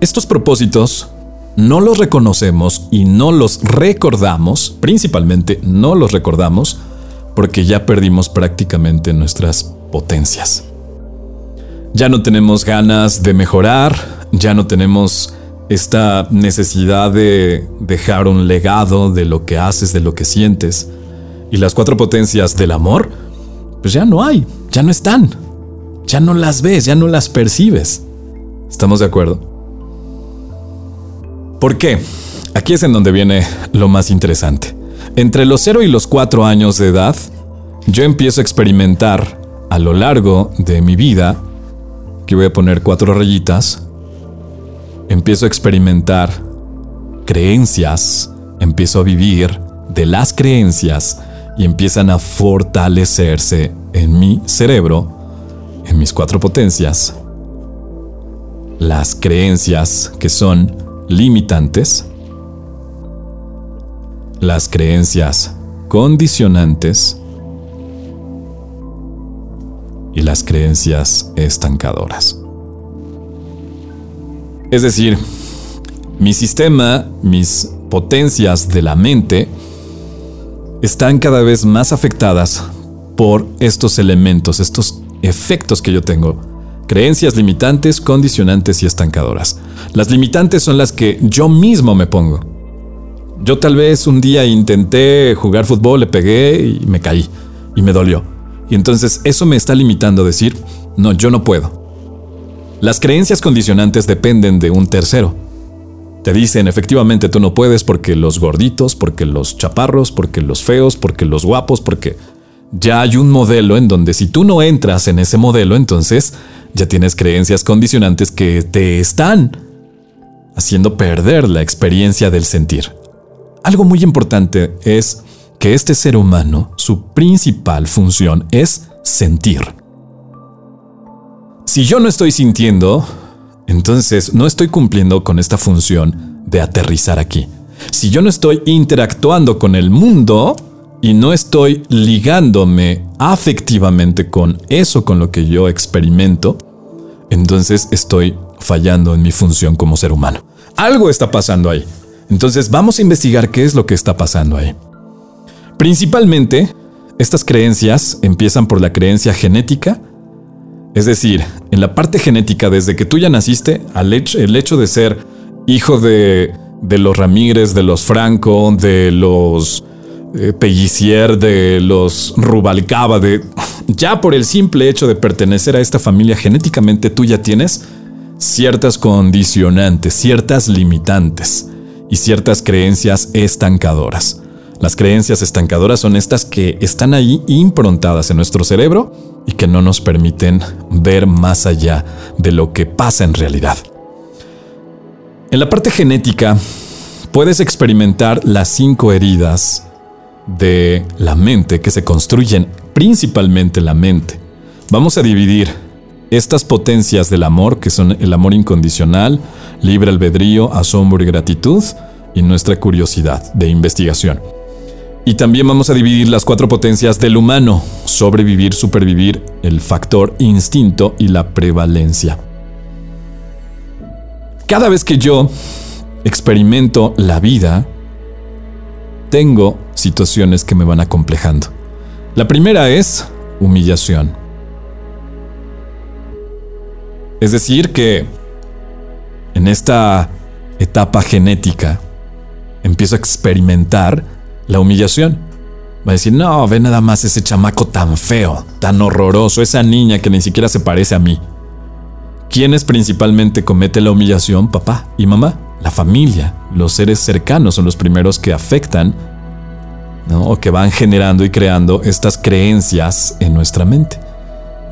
Estos propósitos no los reconocemos y no los recordamos, principalmente no los recordamos, porque ya perdimos prácticamente nuestras potencias. Ya no tenemos ganas de mejorar, ya no tenemos esta necesidad de dejar un legado de lo que haces, de lo que sientes. Y las cuatro potencias del amor, pues ya no hay, ya no están ya no las ves, ya no las percibes. ¿Estamos de acuerdo? ¿Por qué? Aquí es en donde viene lo más interesante. Entre los 0 y los 4 años de edad, yo empiezo a experimentar a lo largo de mi vida, que voy a poner cuatro rayitas, empiezo a experimentar creencias, empiezo a vivir de las creencias y empiezan a fortalecerse en mi cerebro en mis cuatro potencias las creencias que son limitantes, las creencias condicionantes y las creencias estancadoras. Es decir, mi sistema, mis potencias de la mente, están cada vez más afectadas por estos elementos, estos efectos que yo tengo. Creencias limitantes, condicionantes y estancadoras. Las limitantes son las que yo mismo me pongo. Yo tal vez un día intenté jugar fútbol, le pegué y me caí. Y me dolió. Y entonces eso me está limitando a decir, no, yo no puedo. Las creencias condicionantes dependen de un tercero. Te dicen efectivamente tú no puedes porque los gorditos, porque los chaparros, porque los feos, porque los guapos, porque ya hay un modelo en donde si tú no entras en ese modelo, entonces ya tienes creencias condicionantes que te están haciendo perder la experiencia del sentir. Algo muy importante es que este ser humano, su principal función es sentir. Si yo no estoy sintiendo, entonces no estoy cumpliendo con esta función de aterrizar aquí. Si yo no estoy interactuando con el mundo, y no estoy ligándome afectivamente con eso con lo que yo experimento, entonces estoy fallando en mi función como ser humano. Algo está pasando ahí. Entonces vamos a investigar qué es lo que está pasando ahí. Principalmente, estas creencias empiezan por la creencia genética, es decir, en la parte genética, desde que tú ya naciste, al hecho, el hecho de ser hijo de, los Ramírez, de los Franco, de los eh, Pellicier, de los Rubalcaba, de... Ya por el simple hecho de pertenecer a esta familia genéticamente tú ya tienes ciertas condicionantes, ciertas limitantes y ciertas creencias estancadoras. Las creencias estancadoras son estas que están ahí improntadas en nuestro cerebro y que no nos permiten ver más allá de lo que pasa en realidad. En la parte genética, puedes experimentar las cinco heridas de la mente que se construyen principalmente la mente. Vamos a dividir estas potencias del amor, que son el amor incondicional, libre albedrío, asombro y gratitud, y nuestra curiosidad de investigación. Y también vamos a dividir las cuatro potencias del humano, sobrevivir, supervivir, el factor instinto y la prevalencia. Cada vez que yo experimento la vida, tengo situaciones que me van acomplejando. La primera es humillación. Es decir, que en esta etapa genética empiezo a experimentar la humillación. Va a decir, no, ve nada más ese chamaco tan feo, tan horroroso, esa niña que ni siquiera se parece a mí. ¿Quiénes principalmente comete la humillación? Papá y mamá. La familia, los seres cercanos son los primeros que afectan o que van generando y creando estas creencias en nuestra mente.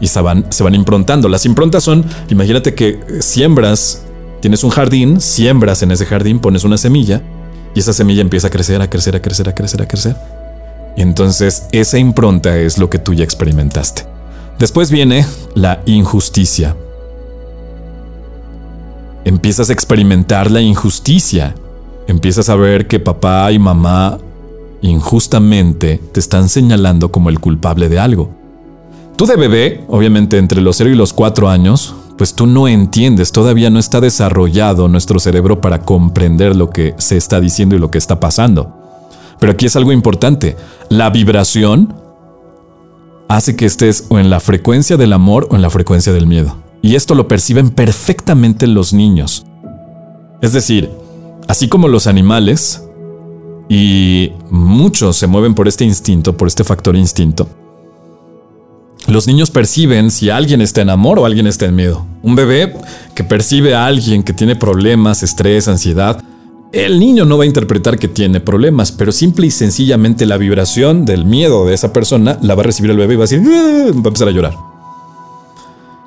Y se van, se van improntando. Las improntas son, imagínate que siembras, tienes un jardín, siembras en ese jardín, pones una semilla y esa semilla empieza a crecer, a crecer, a crecer, a crecer, a crecer. Y entonces esa impronta es lo que tú ya experimentaste. Después viene la injusticia. Empiezas a experimentar la injusticia. Empiezas a ver que papá y mamá injustamente te están señalando como el culpable de algo. Tú de bebé, obviamente entre los 0 y los 4 años, pues tú no entiendes, todavía no está desarrollado nuestro cerebro para comprender lo que se está diciendo y lo que está pasando. Pero aquí es algo importante, la vibración hace que estés o en la frecuencia del amor o en la frecuencia del miedo. Y esto lo perciben perfectamente los niños. Es decir, así como los animales, y muchos se mueven por este instinto, por este factor instinto, los niños perciben si alguien está en amor o alguien está en miedo. Un bebé que percibe a alguien que tiene problemas, estrés, ansiedad, el niño no va a interpretar que tiene problemas, pero simple y sencillamente la vibración del miedo de esa persona la va a recibir el bebé y va a decir, va a empezar a llorar.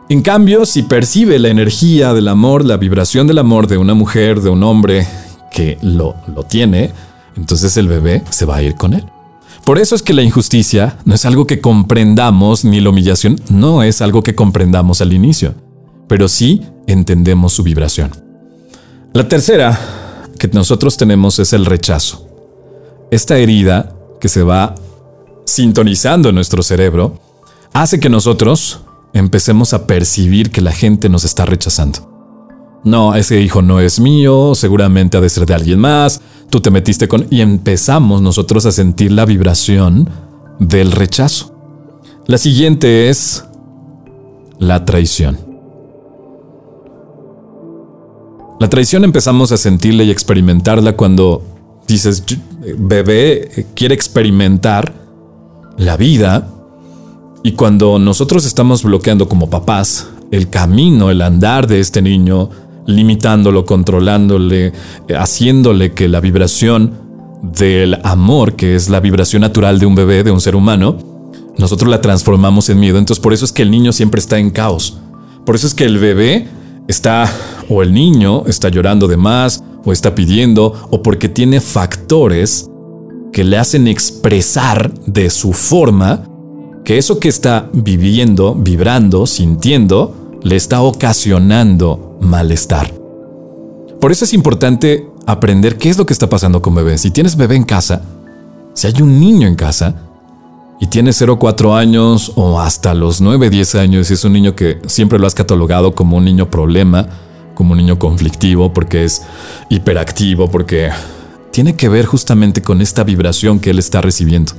En cambio, si percibe la energía del amor, la vibración del amor de una mujer, de un hombre que lo, lo tiene, entonces el bebé se va a ir con él. Por eso es que la injusticia no es algo que comprendamos, ni la humillación no es algo que comprendamos al inicio, pero sí entendemos su vibración. La tercera que nosotros tenemos es el rechazo. Esta herida que se va sintonizando en nuestro cerebro hace que nosotros empecemos a percibir que la gente nos está rechazando. No, ese hijo no es mío, seguramente ha de ser de alguien más, tú te metiste con... Y empezamos nosotros a sentir la vibración del rechazo. La siguiente es la traición. La traición empezamos a sentirla y experimentarla cuando dices, bebé quiere experimentar la vida y cuando nosotros estamos bloqueando como papás el camino, el andar de este niño, limitándolo, controlándole, eh, haciéndole que la vibración del amor, que es la vibración natural de un bebé, de un ser humano, nosotros la transformamos en miedo. Entonces por eso es que el niño siempre está en caos. Por eso es que el bebé está, o el niño está llorando de más, o está pidiendo, o porque tiene factores que le hacen expresar de su forma que eso que está viviendo, vibrando, sintiendo, le está ocasionando malestar. Por eso es importante aprender qué es lo que está pasando con bebé. Si tienes bebé en casa, si hay un niño en casa y tiene 0 4 años o hasta los 9 10 años y es un niño que siempre lo has catalogado como un niño problema, como un niño conflictivo porque es hiperactivo, porque tiene que ver justamente con esta vibración que él está recibiendo.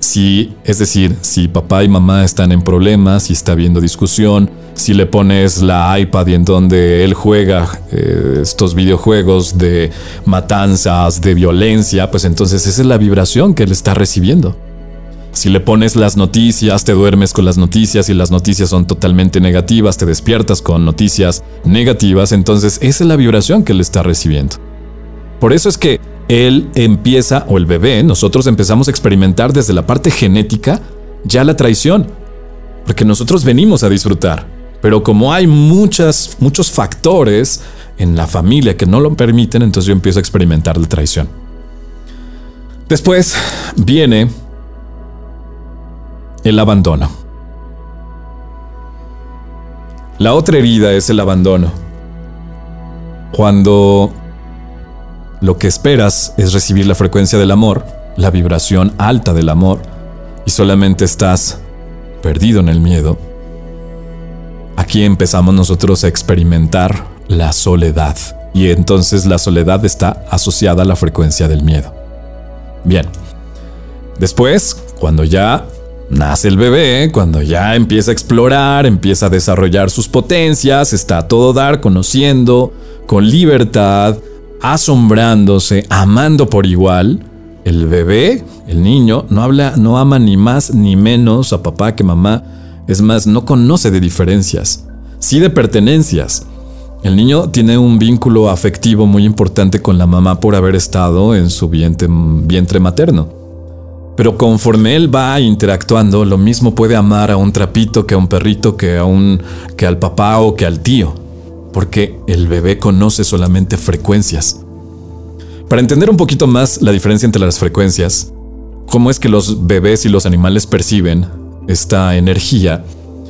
Si, es decir, si papá y mamá están en problemas, si está habiendo discusión, si le pones la iPad y en donde él juega eh, estos videojuegos de matanzas, de violencia, pues entonces esa es la vibración que él está recibiendo. Si le pones las noticias, te duermes con las noticias y las noticias son totalmente negativas, te despiertas con noticias negativas, entonces esa es la vibración que él está recibiendo. Por eso es que él empieza, o el bebé, nosotros empezamos a experimentar desde la parte genética ya la traición, porque nosotros venimos a disfrutar, pero como hay muchas, muchos factores en la familia que no lo permiten, entonces yo empiezo a experimentar la traición. Después viene el abandono. La otra herida es el abandono. Cuando lo que esperas es recibir la frecuencia del amor, la vibración alta del amor, y solamente estás perdido en el miedo, aquí empezamos nosotros a experimentar la soledad. Y entonces la soledad está asociada a la frecuencia del miedo. Bien. Después, cuando ya nace el bebé, cuando ya empieza a explorar, empieza a desarrollar sus potencias, está a todo dar, conociendo, con libertad, asombrándose, amando por igual, el bebé, el niño, no habla, no ama ni más ni menos a papá que mamá. Es más, no conoce de diferencias, sí de pertenencias. El niño tiene un vínculo afectivo muy importante con la mamá por haber estado en su vientre, vientre materno. Pero conforme él va interactuando, lo mismo puede amar a un trapito que a un perrito, que a un que al papá o que al tío, porque el bebé conoce solamente frecuencias. Para entender un poquito más la diferencia entre las frecuencias, cómo es que los bebés y los animales perciben esta energía,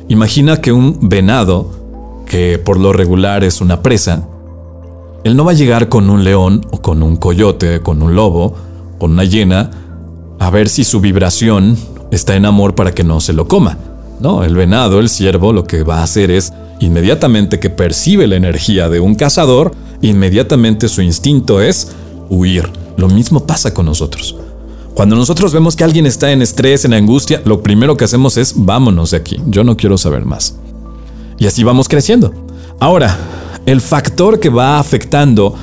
imagina que un venado, que por lo regular es una presa, él no va a llegar con un león o con un coyote, con un lobo, con una hiena, a ver si su vibración está en amor para que no se lo coma. No, el venado, el ciervo, lo que va a hacer es, inmediatamente que percibe la energía de un cazador, inmediatamente su instinto es huir. Lo mismo pasa con nosotros. Cuando nosotros vemos que alguien está en estrés, en angustia, lo primero que hacemos es vámonos de aquí, yo no quiero saber más. Y así vamos creciendo. Ahora, el factor que va afectando,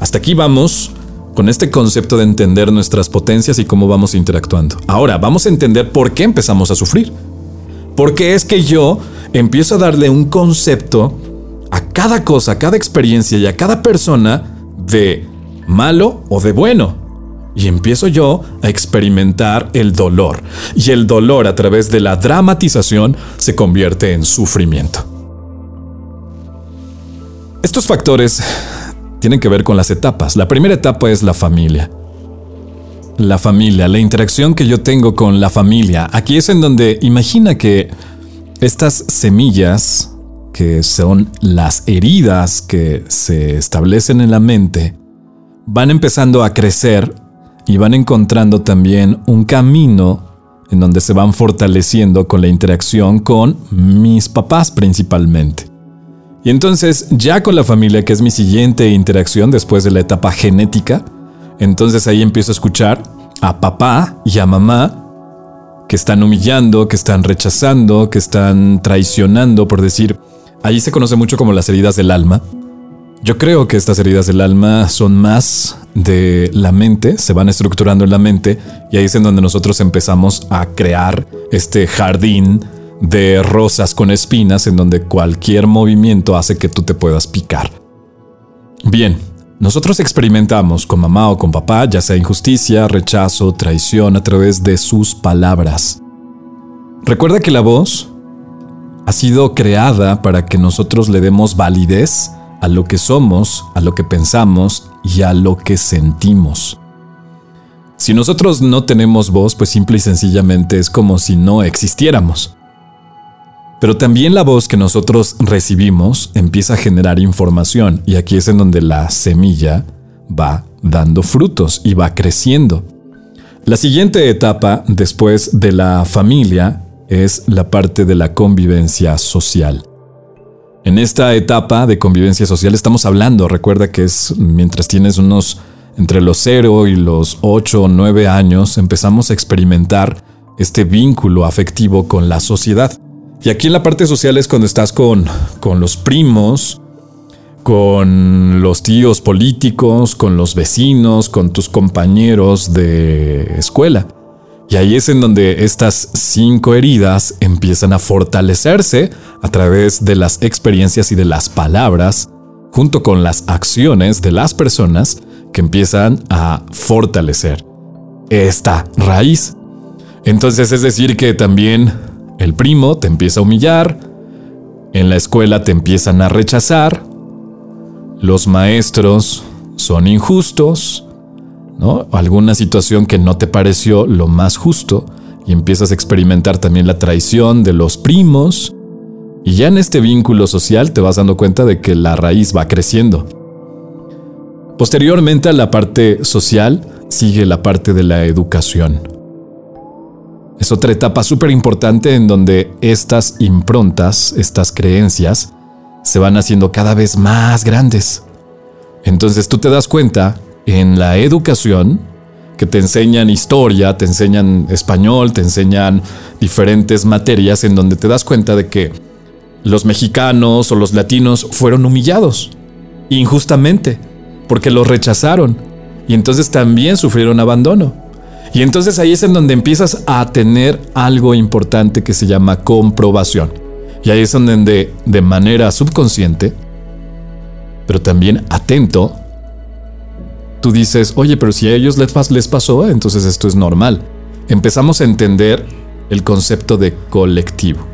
hasta aquí vamos con este concepto de entender nuestras potencias y cómo vamos interactuando. Ahora, vamos a entender por qué empezamos a sufrir. Porque es que yo empiezo a darle un concepto a cada cosa, a cada experiencia y a cada persona de malo o de bueno. Y empiezo yo a experimentar el dolor. Y el dolor a través de la dramatización se convierte en sufrimiento. Estos factores tienen que ver con las etapas. La primera etapa es la familia. La familia, la interacción que yo tengo con la familia. Aquí es en donde imagina que estas semillas, que son las heridas que se establecen en la mente, van empezando a crecer y van encontrando también un camino en donde se van fortaleciendo con la interacción con mis papás principalmente. Y entonces, ya con la familia, que es mi siguiente interacción después de la etapa genética, entonces ahí empiezo a escuchar a papá y a mamá que están humillando, que están rechazando, que están traicionando, por decir, ahí se conoce mucho como las heridas del alma. Yo creo que estas heridas del alma son más de la mente, se van estructurando en la mente y ahí es en donde nosotros empezamos a crear este jardín de rosas con espinas en donde cualquier movimiento hace que tú te puedas picar. Bien, nosotros experimentamos con mamá o con papá ya sea injusticia, rechazo, traición a través de sus palabras. Recuerda que la voz ha sido creada para que nosotros le demos validez a lo que somos, a lo que pensamos y a lo que sentimos. Si nosotros no tenemos voz, pues simple y sencillamente es como si no existiéramos. Pero también la voz que nosotros recibimos empieza a generar información y aquí es en donde la semilla va dando frutos y va creciendo. La siguiente etapa después de la familia es la parte de la convivencia social. En esta etapa de convivencia social estamos hablando, recuerda que es mientras tienes unos entre los 0 y los 8 o 9 años, empezamos a experimentar este vínculo afectivo con la sociedad. Y aquí en la parte social es cuando estás con, con los primos, con los tíos políticos, con los vecinos, con tus compañeros de escuela. Y ahí es en donde estas cinco heridas empiezan a fortalecerse a través de las experiencias y de las palabras, junto con las acciones de las personas que empiezan a fortalecer esta raíz. Entonces es decir que también el primo te empieza a humillar, en la escuela te empiezan a rechazar, los maestros son injustos, ¿no? Alguna situación que no te pareció lo más justo y empiezas a experimentar también la traición de los primos. Y ya en este vínculo social te vas dando cuenta de que la raíz va creciendo. Posteriormente a la parte social sigue la parte de la educación. Es otra etapa súper importante en donde estas improntas, estas creencias, se van haciendo cada vez más grandes. Entonces tú te das cuenta en la educación que te enseñan historia, te enseñan español, te enseñan diferentes materias en donde te das cuenta de que los mexicanos o los latinos fueron humillados injustamente porque los rechazaron y entonces también sufrieron abandono. Y entonces ahí es en donde empiezas a tener algo importante que se llama comprobación. Y ahí es donde de manera subconsciente, pero también atento, tú dices, oye, pero si a ellos les, les pasó, entonces esto es normal. Empezamos a entender el concepto de colectivo.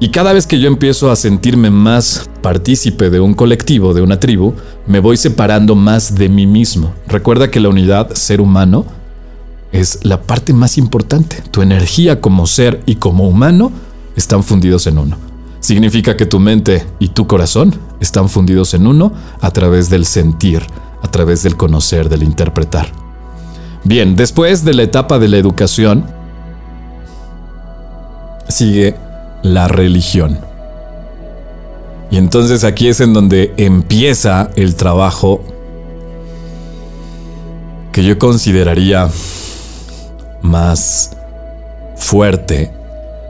Y cada vez que yo empiezo a sentirme más partícipe de un colectivo, de una tribu, me voy separando más de mí mismo. Recuerda que la unidad ser humano es la parte más importante. Tu energía como ser y como humano están fundidos en uno. Significa que tu mente y tu corazón están fundidos en uno a través del sentir, a través del conocer, del interpretar. Bien, después de la etapa de la educación, sigue la religión. Y entonces aquí es en donde empieza el trabajo que yo consideraría más fuerte,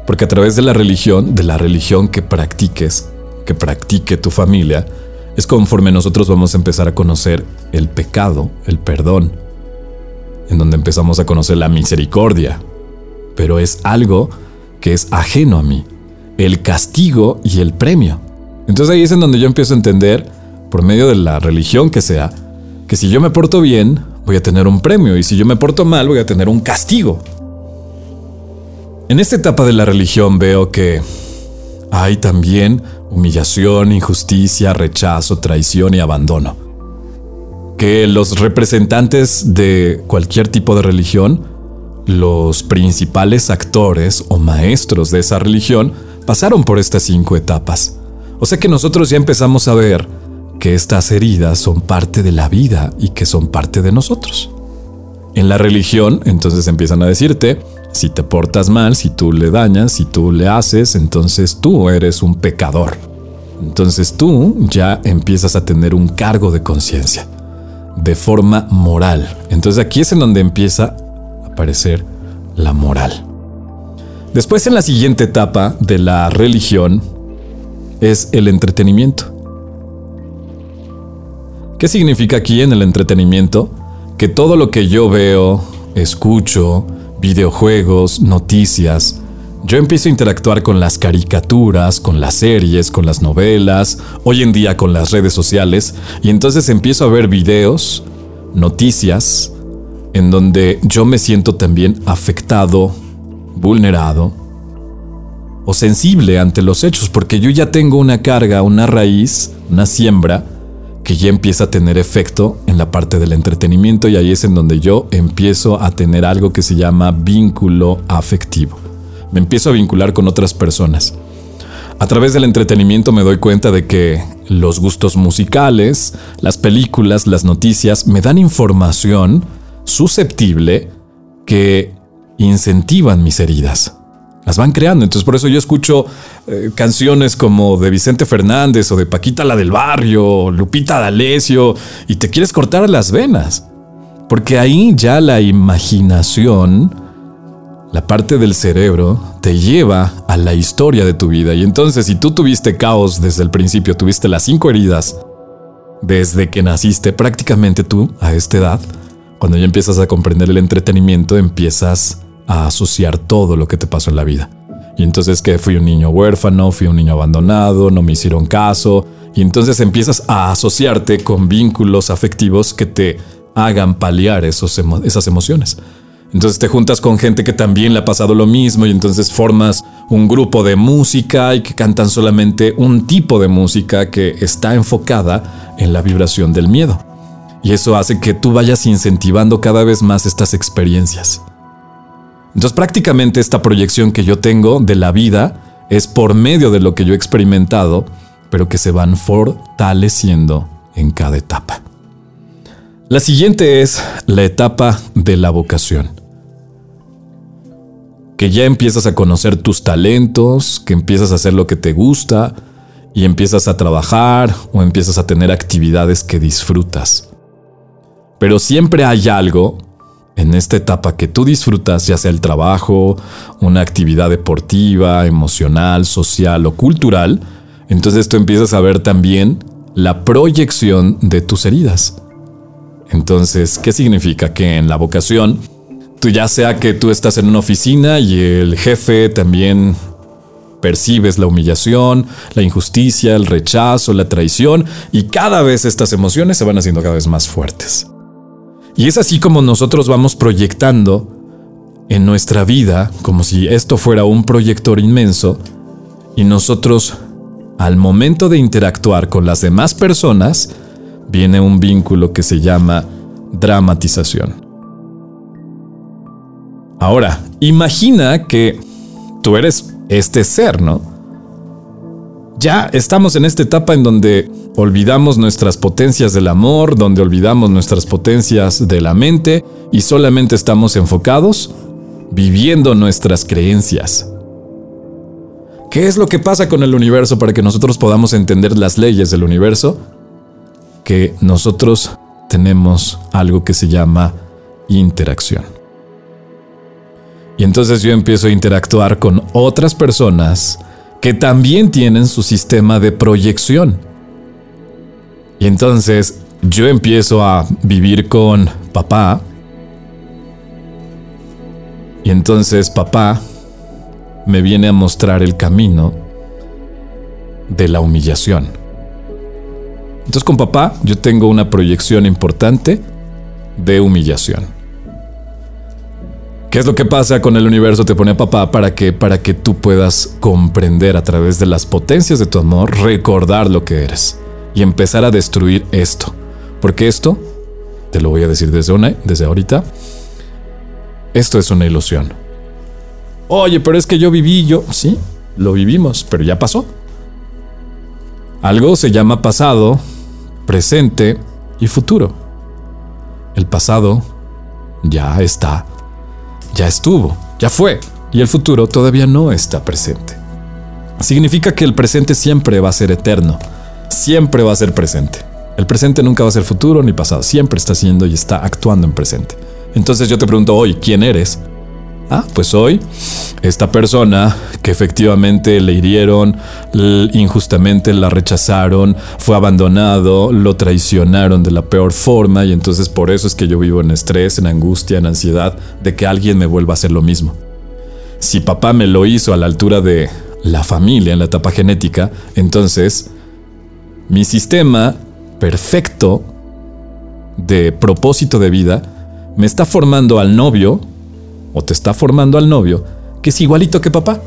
porque a través de la religión, de la religión que practiques, que practique tu familia, es conforme nosotros vamos a empezar a conocer el pecado, el perdón, en donde empezamos a conocer la misericordia, pero es algo que es ajeno a mí, el castigo y el premio. Entonces ahí es en donde yo empiezo a entender, por medio de la religión que sea, que si yo me porto bien, voy a tener un premio y si yo me porto mal voy a tener un castigo. En esta etapa de la religión veo que hay también humillación, injusticia, rechazo, traición y abandono. Que los representantes de cualquier tipo de religión, los principales actores o maestros de esa religión, pasaron por estas cinco etapas. O sea que nosotros ya empezamos a ver que estas heridas son parte de la vida y que son parte de nosotros. En la religión, entonces empiezan a decirte, si te portas mal, si tú le dañas, si tú le haces, entonces tú eres un pecador. Entonces tú ya empiezas a tener un cargo de conciencia, de forma moral. Entonces aquí es en donde empieza a aparecer la moral. Después en la siguiente etapa de la religión es el entretenimiento. ¿Qué significa aquí en el entretenimiento? Que todo lo que yo veo, escucho, videojuegos, noticias, yo empiezo a interactuar con las caricaturas, con las series, con las novelas, hoy en día con las redes sociales, y entonces empiezo a ver videos, noticias, en donde yo me siento también afectado, vulnerado o sensible ante los hechos, porque yo ya tengo una carga, una raíz, una siembra, que ya empieza a tener efecto en la parte del entretenimiento y ahí es en donde yo empiezo a tener algo que se llama vínculo afectivo. Me empiezo a vincular con otras personas. A través del entretenimiento me doy cuenta de que los gustos musicales, las películas, las noticias me dan información susceptible que incentivan mis heridas las van creando. Entonces por eso yo escucho eh, canciones como de Vicente Fernández o de Paquita la del Barrio, Lupita D'Alessio, y te quieres cortar las venas. Porque ahí ya la imaginación, la parte del cerebro, te lleva a la historia de tu vida. Y entonces si tú tuviste caos desde el principio, tuviste las cinco heridas, desde que naciste prácticamente tú a esta edad, cuando ya empiezas a comprender el entretenimiento, empiezas a asociar todo lo que te pasó en la vida. Y entonces que fui un niño huérfano, fui un niño abandonado, no me hicieron caso. Y entonces empiezas a asociarte con vínculos afectivos que te hagan paliar esos esas emociones. Entonces te juntas con gente que también le ha pasado lo mismo y entonces formas un grupo de música y que cantan solamente un tipo de música que está enfocada en la vibración del miedo. Y eso hace que tú vayas incentivando cada vez más estas experiencias. Entonces prácticamente esta proyección que yo tengo de la vida es por medio de lo que yo he experimentado, pero que se van fortaleciendo en cada etapa. La siguiente es la etapa de la vocación. Que ya empiezas a conocer tus talentos, que empiezas a hacer lo que te gusta y empiezas a trabajar o empiezas a tener actividades que disfrutas. Pero siempre hay algo en esta etapa que tú disfrutas, ya sea el trabajo, una actividad deportiva, emocional, social o cultural, entonces tú empiezas a ver también la proyección de tus heridas. Entonces, ¿qué significa? Que en la vocación, tú ya sea que tú estás en una oficina y el jefe también percibes la humillación, la injusticia, el rechazo, la traición, y cada vez estas emociones se van haciendo cada vez más fuertes. Y es así como nosotros vamos proyectando en nuestra vida, como si esto fuera un proyector inmenso, y nosotros, al momento de interactuar con las demás personas, viene un vínculo que se llama dramatización. Ahora, imagina que tú eres este ser, ¿no? Ya estamos en esta etapa en donde olvidamos nuestras potencias del amor, donde olvidamos nuestras potencias de la mente y solamente estamos enfocados viviendo nuestras creencias. ¿Qué es lo que pasa con el universo para que nosotros podamos entender las leyes del universo? Que nosotros tenemos algo que se llama interacción. Y entonces yo empiezo a interactuar con otras personas que también tienen su sistema de proyección. Y entonces yo empiezo a vivir con papá. Y entonces papá me viene a mostrar el camino de la humillación. Entonces con papá yo tengo una proyección importante de humillación. ¿Qué es lo que pasa con el universo? Te pone a papá para que, para que tú puedas comprender a través de las potencias de tu amor, recordar lo que eres y empezar a destruir esto. Porque esto, te lo voy a decir desde, una, desde ahorita, esto es una ilusión. Oye, pero es que yo viví, yo, sí, lo vivimos, pero ya pasó. Algo se llama pasado, presente y futuro. El pasado ya está, ya estuvo, ya fue, y el futuro todavía no está presente. Significa que el presente siempre va a ser eterno siempre va a ser presente. El presente nunca va a ser futuro ni pasado, siempre está siendo y está actuando en presente. Entonces yo te pregunto hoy, ¿quién eres? Ah, pues hoy, esta persona que efectivamente le hirieron, injustamente la rechazaron, fue abandonado, lo traicionaron de la peor forma y entonces por eso es que yo vivo en estrés, en angustia, en ansiedad de que alguien me vuelva a hacer lo mismo. Si papá me lo hizo a la altura de la familia, en la etapa genética, entonces mi sistema perfecto de propósito de vida me está formando al novio, o te está formando al novio, que es igualito que papá.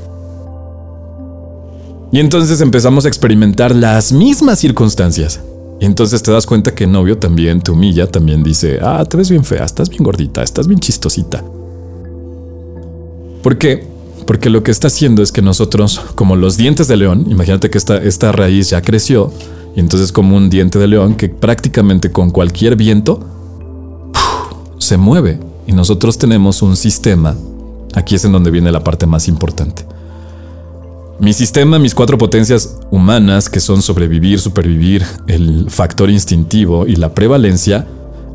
Y entonces empezamos a experimentar las mismas circunstancias. Y entonces te das cuenta que el novio también te humilla, también dice, ah, te ves bien fea, estás bien gordita, estás bien chistosita. ¿Por qué? Porque lo que está haciendo es que nosotros, como los dientes de león, imagínate que esta, esta raíz ya creció, y entonces como un diente de león que prácticamente con cualquier viento se mueve. Y nosotros tenemos un sistema. Aquí es en donde viene la parte más importante. Mi sistema, mis cuatro potencias humanas, que son sobrevivir, supervivir, el factor instintivo y la prevalencia,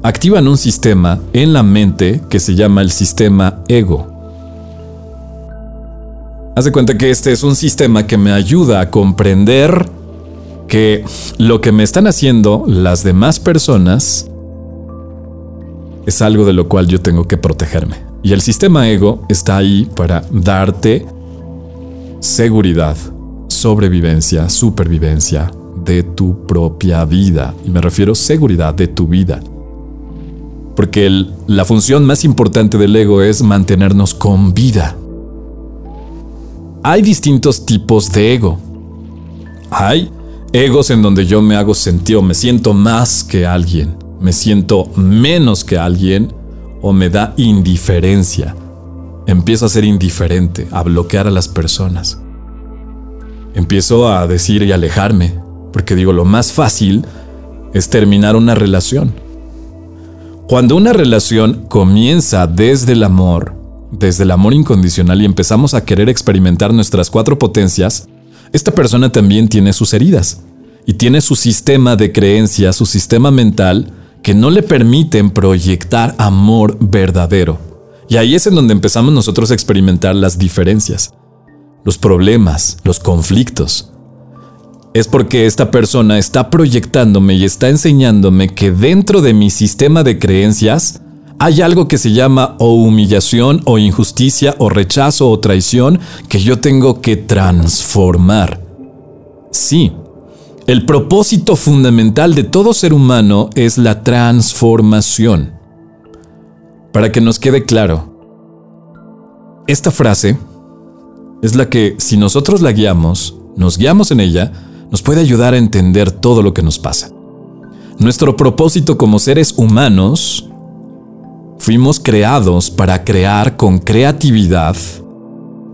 activan un sistema en la mente que se llama el sistema ego. Haz de cuenta que este es un sistema que me ayuda a comprender que lo que me están haciendo las demás personas es algo de lo cual yo tengo que protegerme. Y el sistema ego está ahí para darte seguridad, sobrevivencia, supervivencia de tu propia vida. Y me refiero seguridad de tu vida. Porque la función más importante del ego es mantenernos con vida. Hay distintos tipos de ego. Hay egos en donde yo me hago sentido, me siento más que alguien, me siento menos que alguien o me da indiferencia. Empiezo a ser indiferente, a bloquear a las personas. Empiezo a decir y alejarme, porque digo, lo más fácil es terminar una relación. Cuando una relación comienza desde el amor, desde el amor incondicional y empezamos a querer experimentar nuestras cuatro potencias, esta persona también tiene sus heridas y tiene su sistema de creencias, su sistema mental que no le permiten proyectar amor verdadero. Y ahí es en donde empezamos nosotros a experimentar las diferencias, los problemas, los conflictos. Es porque esta persona está proyectándome y está enseñándome que dentro de mi sistema de creencias hay algo que se llama o humillación o injusticia o rechazo o traición que yo tengo que transformar. Sí, el propósito fundamental de todo ser humano es la transformación. Para que nos quede claro, esta frase es la que si nosotros la guiamos, nos guiamos en ella, nos puede ayudar a entender todo lo que nos pasa. Nuestro propósito como seres humanos Fuimos creados para crear con creatividad,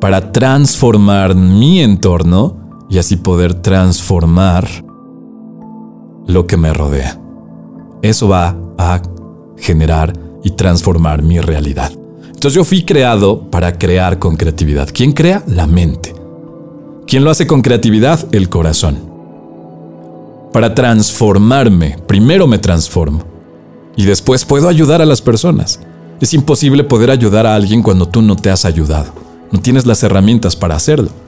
para transformar mi entorno y así poder transformar lo que me rodea. Eso va a generar y transformar mi realidad. Entonces yo fui creado para crear con creatividad. ¿Quién crea? La mente. ¿Quién lo hace con creatividad? El corazón. Para transformarme, primero me transformo y después puedo ayudar a las personas. Es imposible poder ayudar a alguien cuando tú no te has ayudado. No tienes las herramientas para hacerlo.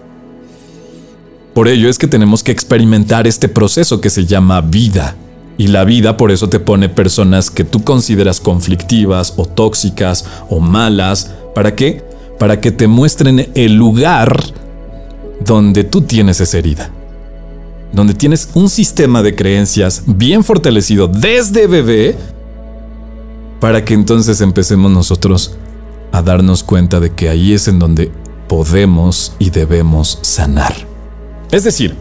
Por ello es que tenemos que experimentar este proceso que se llama vida. Y la vida por eso te pone personas que tú consideras conflictivas o tóxicas o malas. ¿Para qué? Para que te muestren el lugar donde tú tienes esa herida. Donde tienes un sistema de creencias bien fortalecido desde bebé para que entonces empecemos nosotros a darnos cuenta de que ahí es en donde podemos y debemos sanar. Es decir,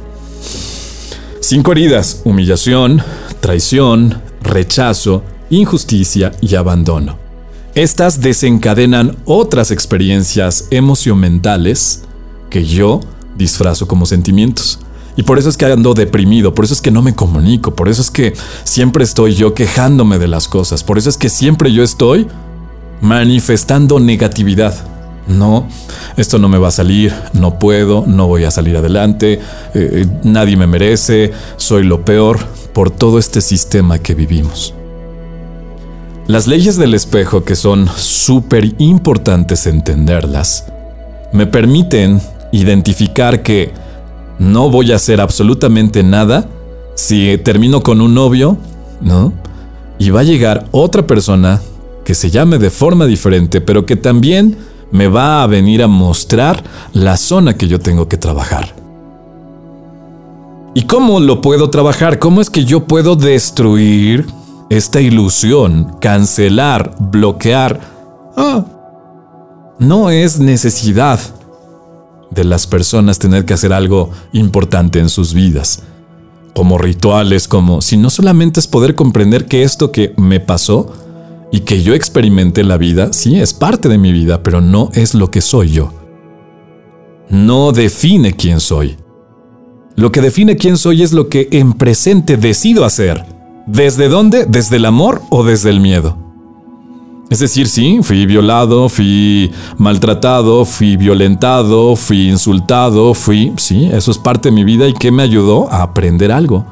cinco heridas, humillación, traición, rechazo, injusticia y abandono. Estas desencadenan otras experiencias emocionales que yo disfrazo como sentimientos. Y por eso es que ando deprimido, por eso es que no me comunico, por eso es que siempre estoy yo quejándome de las cosas, por eso es que siempre yo estoy manifestando negatividad. No, esto no me va a salir, no puedo, no voy a salir adelante, eh, eh, nadie me merece, soy lo peor por todo este sistema que vivimos. Las leyes del espejo, que son súper importantes entenderlas, me permiten identificar que no voy a hacer absolutamente nada si termino con un novio, ¿no? Y va a llegar otra persona que se llame de forma diferente, pero que también me va a venir a mostrar la zona que yo tengo que trabajar. ¿Y cómo lo puedo trabajar? ¿Cómo es que yo puedo destruir esta ilusión, cancelar, bloquear? Ah, no es necesidad de las personas tener que hacer algo importante en sus vidas. Como rituales, como si no solamente es poder comprender que esto que me pasó y que yo experimenté en la vida, sí es parte de mi vida, pero no es lo que soy yo. No define quién soy. Lo que define quién soy es lo que en presente decido hacer. ¿Desde dónde? ¿Desde el amor o desde el miedo? Es decir, sí, fui violado, fui maltratado, fui violentado, fui insultado, fui, sí, eso es parte de mi vida y que me ayudó a aprender algo.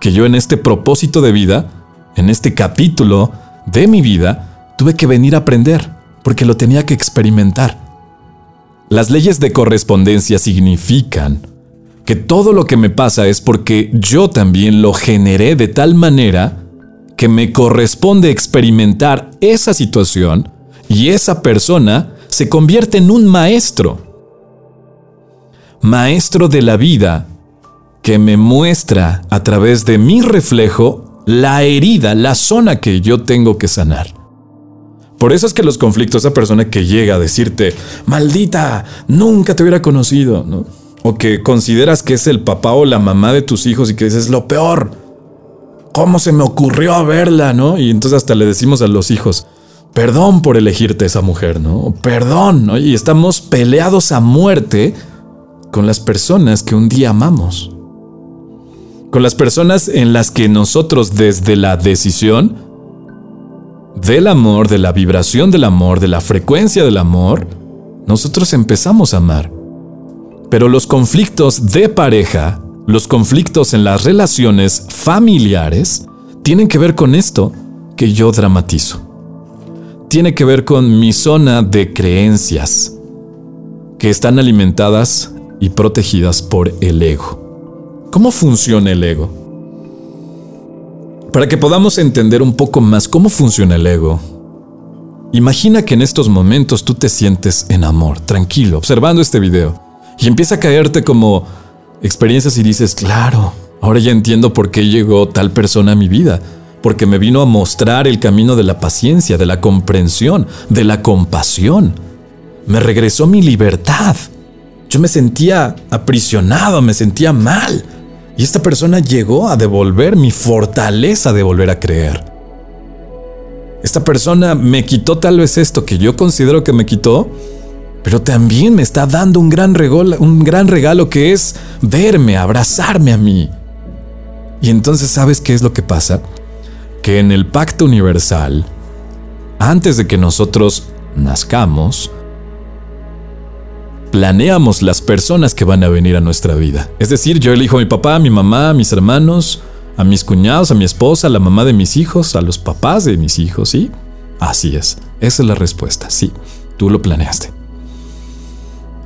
Que yo en este propósito de vida, en este capítulo de mi vida, tuve que venir a aprender, porque lo tenía que experimentar. Las leyes de correspondencia significan que todo lo que me pasa es porque yo también lo generé de tal manera que me corresponde experimentar esa situación y esa persona se convierte en un maestro. Maestro de la vida que me muestra a través de mi reflejo la herida, la zona que yo tengo que sanar. Por eso es que los conflictos, esa persona que llega a decirte, maldita, nunca te hubiera conocido, o que consideras que es el papá o la mamá de tus hijos y que dices lo peor, ¿Cómo se me ocurrió verla, no? Y entonces hasta le decimos a los hijos, perdón por elegirte esa mujer, ¿no? Perdón, ¿no? Y estamos peleados a muerte con las personas que un día amamos. Con las personas en las que nosotros desde la decisión del amor, de la vibración del amor, de la frecuencia del amor, nosotros empezamos a amar. Pero los conflictos de pareja, los conflictos en las relaciones familiares, tienen que ver con esto que yo dramatizo. Tiene que ver con mi zona de creencias, que están alimentadas y protegidas por el ego. ¿Cómo funciona el ego? Para que podamos entender un poco más cómo funciona el ego, imagina que en estos momentos tú te sientes en amor, tranquilo, observando este video, y empieza a caerte como experiencias y dices, claro, ahora ya entiendo por qué llegó tal persona a mi vida, porque me vino a mostrar el camino de la paciencia, de la comprensión, de la compasión. Me regresó mi libertad. Yo me sentía aprisionado, me sentía mal. Y esta persona llegó a devolver mi fortaleza de volver a creer. Esta persona me quitó tal vez esto que yo considero que me quitó, pero también me está dando un gran regalo, un gran regalo que es verme, abrazarme a mí. Y entonces, ¿sabes qué es lo que pasa? Que en el pacto universal, antes de que nosotros nazcamos, planeamos las personas que van a venir a nuestra vida. Es decir, yo elijo a mi papá, a mi mamá, a mis hermanos, a mis cuñados, a mi esposa, a la mamá de mis hijos, a los papás de mis hijos, ¿sí? Así es. Esa es la respuesta, sí. Tú lo planeaste.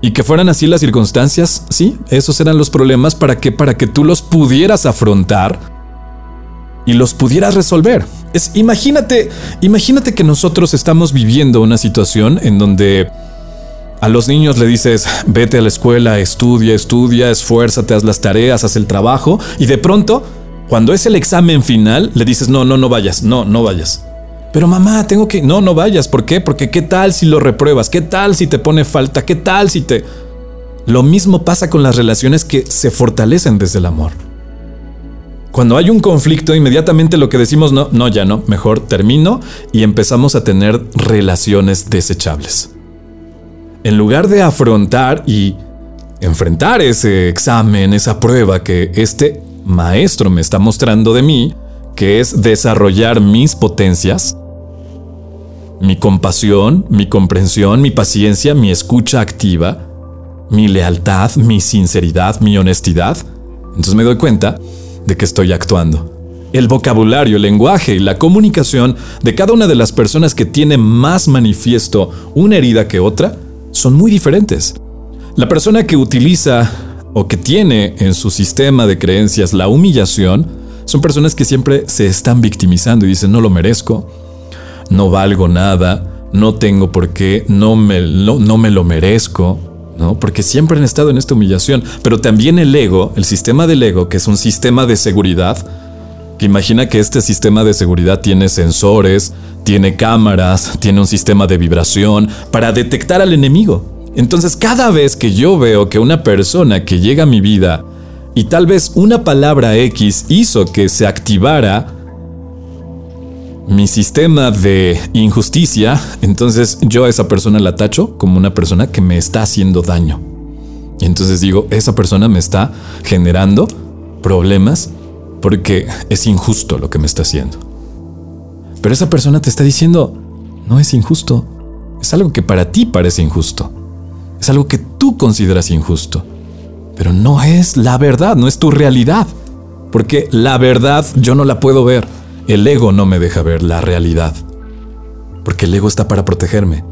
Y que fueran así las circunstancias, sí, esos eran los problemas para que para que tú los pudieras afrontar y los pudieras resolver. Es imagínate, imagínate que nosotros estamos viviendo una situación en donde a los niños le dices, vete a la escuela, estudia, estudia, esfuérzate, haz las tareas, haz el trabajo, y de pronto, cuando es el examen final, le dices, no, no, no vayas, no, no vayas. Pero mamá, tengo que... No, no vayas. ¿Por qué? Porque qué tal si lo repruebas, qué tal si te pone falta, qué tal si te... Lo mismo pasa con las relaciones que se fortalecen desde el amor. Cuando hay un conflicto, inmediatamente lo que decimos, no, no, ya no, mejor termino y empezamos a tener relaciones desechables en lugar de afrontar y enfrentar ese examen, esa prueba que este maestro me está mostrando de mí, que es desarrollar mis potencias, mi compasión, mi comprensión, mi paciencia, mi escucha activa, mi lealtad, mi sinceridad, mi honestidad, entonces me doy cuenta de que estoy actuando. El vocabulario, el lenguaje y la comunicación de cada una de las personas que tiene más manifiesto una herida que otra son muy diferentes. La persona que utiliza o que tiene en su sistema de creencias la humillación son personas que siempre se están victimizando y dicen no lo merezco, no valgo nada, no tengo por qué, no me, no, me lo merezco, ¿no? Porque siempre han estado en esta humillación. Pero también el ego, el sistema del ego, que es un sistema de seguridad, imagina que este sistema de seguridad tiene sensores, tiene cámaras, tiene un sistema de vibración para detectar al enemigo. Entonces cada vez que yo veo que una persona que llega a mi vida y tal vez una palabra X hizo que se activara mi sistema de injusticia, entonces yo a esa persona la tacho como una persona que me está haciendo daño. Y entonces digo, esa persona me está generando problemas porque es injusto lo que me está haciendo. Pero esa persona te está diciendo, no es injusto, es algo que para ti parece injusto, es algo que tú consideras injusto, pero no es la verdad, no es tu realidad, porque la verdad yo no la puedo ver, el ego no me deja ver la realidad, porque el ego está para protegerme.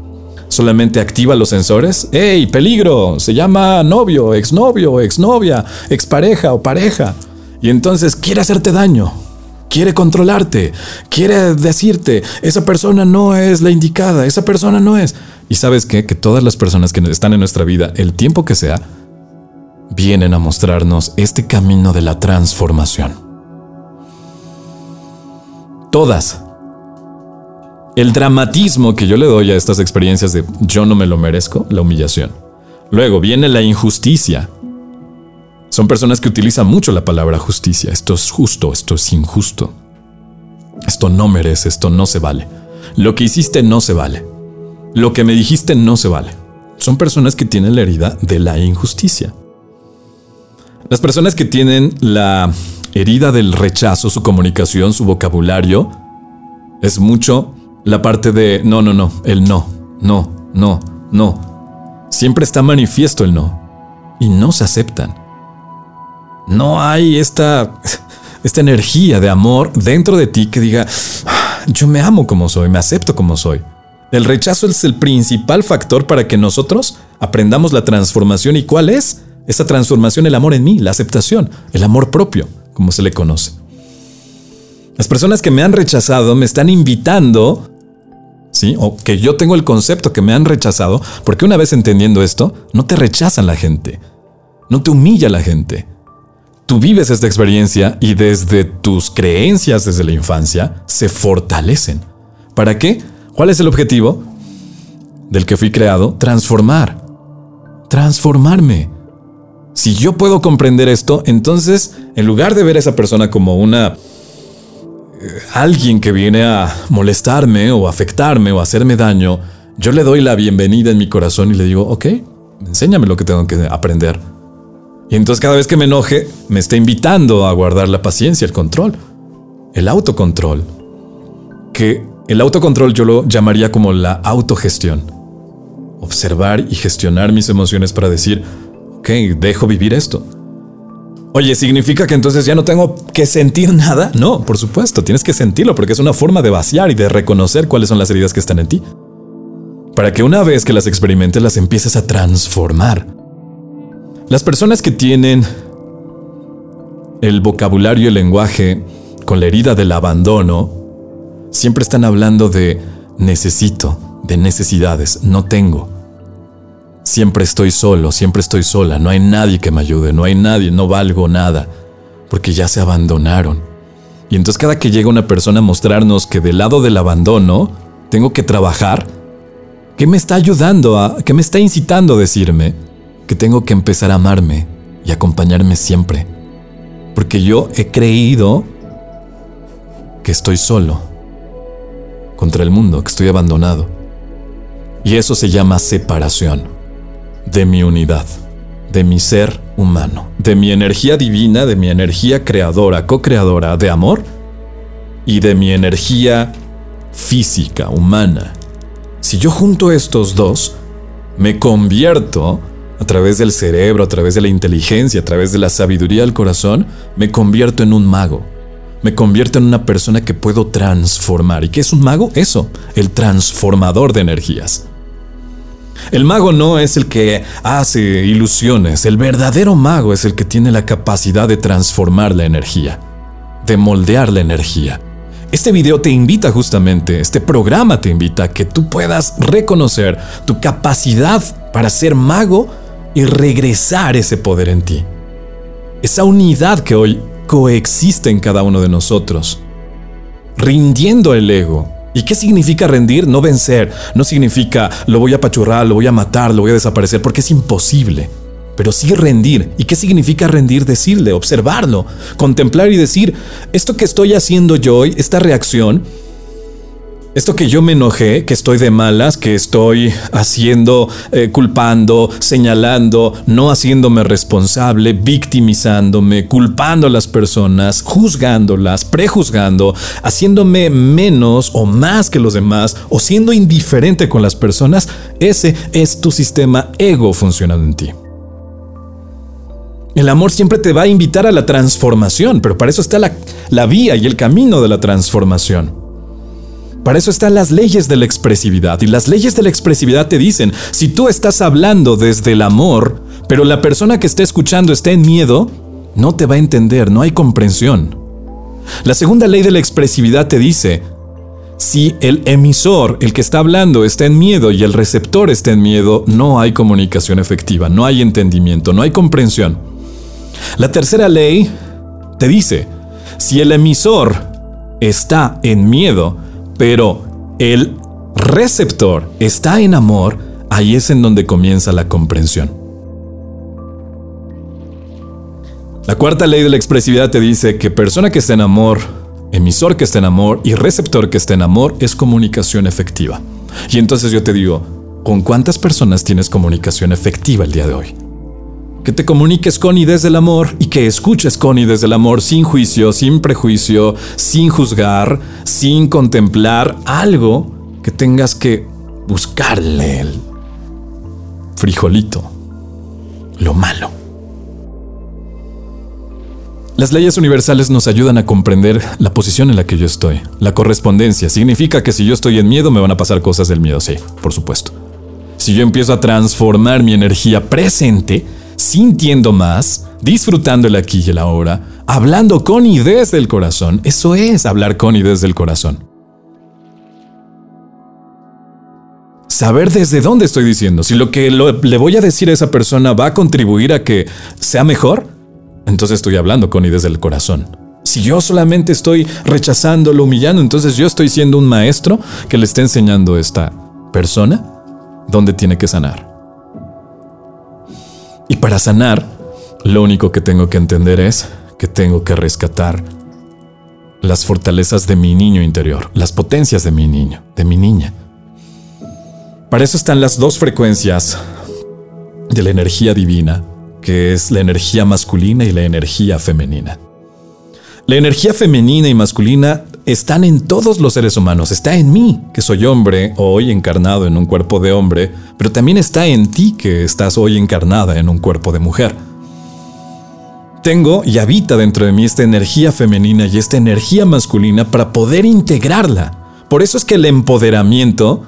Solamente activa los sensores. ¡Ey, peligro! Se llama novio, exnovio, exnovia, expareja o pareja. Y entonces quiere hacerte daño quiere controlarte, quiere decirte, esa persona no es la indicada, esa persona no es. Y sabes qué? Que todas las personas que están en nuestra vida, el tiempo que sea, vienen a mostrarnos este camino de la transformación. Todas. El dramatismo que yo le doy a estas experiencias de yo no me lo merezco, la humillación. Luego viene la injusticia, son personas que utilizan mucho la palabra justicia. Esto es justo, esto es injusto. Esto no merece, esto no se vale. Lo que hiciste no se vale. Lo que me dijiste no se vale. Son personas que tienen la herida de la injusticia. Las personas que tienen la herida del rechazo, su comunicación, su vocabulario, es mucho la parte de no, no, no, el no, no, no, no. Siempre está manifiesto el no y no se aceptan. No hay esta, esta energía de amor dentro de ti que diga, yo me amo como soy, me acepto como soy. El rechazo es el principal factor para que nosotros aprendamos la transformación. ¿Y cuál es? Esa transformación, el amor en mí, la aceptación, el amor propio, como se le conoce. Las personas que me han rechazado me están invitando, ¿sí? O que yo tengo el concepto que me han rechazado, porque una vez entendiendo esto, no te rechazan la gente, no te humilla la gente. Tú vives esta experiencia y desde tus creencias desde la infancia se fortalecen. ¿Para qué? ¿Cuál es el objetivo del que fui creado? Transformar. Transformarme. Si yo puedo comprender esto, entonces, en lugar de ver a esa persona como una... Eh, alguien que viene a molestarme o afectarme o hacerme daño, yo le doy la bienvenida en mi corazón y le digo, ok, enséñame lo que tengo que aprender. Y entonces cada vez que me enoje, me está invitando a guardar la paciencia, el control, el autocontrol. Que el autocontrol yo lo llamaría como la autogestión. Observar y gestionar mis emociones para decir, ok, dejo vivir esto. Oye, ¿significa que entonces ya no tengo que sentir nada? No, por supuesto, tienes que sentirlo porque es una forma de vaciar y de reconocer cuáles son las heridas que están en ti. Para que una vez que las experimentes las empieces a transformar. Las personas que tienen el vocabulario y el lenguaje con la herida del abandono, siempre están hablando de necesito, de necesidades, no tengo. Siempre estoy solo, siempre estoy sola, no hay nadie que me ayude, no hay nadie, no valgo nada, porque ya se abandonaron. Y entonces cada que llega una persona a mostrarnos que del lado del abandono tengo que trabajar, ¿qué me está ayudando a, qué me está incitando a decirme que tengo que empezar a amarme y acompañarme siempre? Porque yo he creído que estoy solo contra el mundo, que estoy abandonado. Y eso se llama separación de mi unidad, de mi ser humano, de mi energía divina, de mi energía creadora, co-creadora de amor y de mi energía física, humana. Si yo junto estos dos, me convierto a través del cerebro, a través de la inteligencia, a través de la sabiduría del corazón, me convierto en un mago. Me convierto en una persona que puedo transformar. ¿Y qué es un mago? Eso, el transformador de energías. El mago no es el que hace ilusiones, el verdadero mago es el que tiene la capacidad de transformar la energía, de moldear la energía. Este video te invita justamente, este programa te invita a que tú puedas reconocer tu capacidad para ser mago y regresar ese poder en ti. Esa unidad que hoy coexiste en cada uno de nosotros, rindiendo el ego, ¿Y qué significa rendir? No vencer. No significa lo voy a pachurrar, lo voy a matar, lo voy a desaparecer, porque es imposible. Pero sí rendir. ¿Y qué significa rendir? Decirle, observarlo, contemplar y decir, esto que estoy haciendo yo hoy, esta reacción, esto que yo me enojé, que estoy de malas, que estoy haciendo, eh, culpando, señalando, no haciéndome responsable, victimizándome, culpando a las personas, juzgándolas, prejuzgando, haciéndome menos o más que los demás, o siendo indiferente con las personas, ese es tu sistema ego funcionando en ti. El amor siempre te va a invitar a la transformación, pero para eso está la, la vía y el camino de la transformación. Para eso están las leyes de la expresividad. Y las leyes de la expresividad te dicen, si tú estás hablando desde el amor, pero la persona que está escuchando está en miedo, no te va a entender, no hay comprensión. La segunda ley de la expresividad te dice, si el emisor, el que está hablando, está en miedo y el receptor está en miedo, no hay comunicación efectiva, no hay entendimiento, no hay comprensión. La tercera ley te dice, si el emisor está en miedo, pero el receptor está en amor, ahí es en donde comienza la comprensión. La cuarta ley de la expresividad te dice que persona que está en amor, emisor que está en amor y receptor que está en amor es comunicación efectiva. Y entonces yo te digo, ¿con cuántas personas tienes comunicación efectiva el día de hoy? Que te comuniques con y desde el amor y que escuches con y desde el amor sin juicio, sin prejuicio, sin juzgar, sin contemplar algo que tengas que buscarle el frijolito, lo malo. Las leyes universales nos ayudan a comprender la posición en la que yo estoy. La correspondencia significa que si yo estoy en miedo me van a pasar cosas del miedo, sí, por supuesto. Si yo empiezo a transformar mi energía presente, sintiendo más, disfrutando el aquí y el ahora, hablando con y desde el corazón, eso es hablar con y desde el corazón. Saber desde dónde estoy diciendo, si lo que le voy a decir a esa persona va a contribuir a que sea mejor, entonces estoy hablando con y desde el corazón. Si yo solamente estoy rechazándolo, humillando, entonces yo estoy siendo un maestro que le está enseñando a esta persona dónde tiene que sanar. Y para sanar, lo único que tengo que entender es que tengo que rescatar las fortalezas de mi niño interior, las potencias de mi niño, de mi niña. Para eso están las dos frecuencias de la energía divina que es la energía masculina y la energía femenina. La energía femenina y masculina están en todos los seres humanos, está en mí, que soy hombre, hoy encarnado en un cuerpo de hombre, pero también está en ti, que estás hoy encarnada en un cuerpo de mujer. Tengo y habita dentro de mí esta energía femenina y esta energía masculina para poder integrarla. Por eso es que el empoderamiento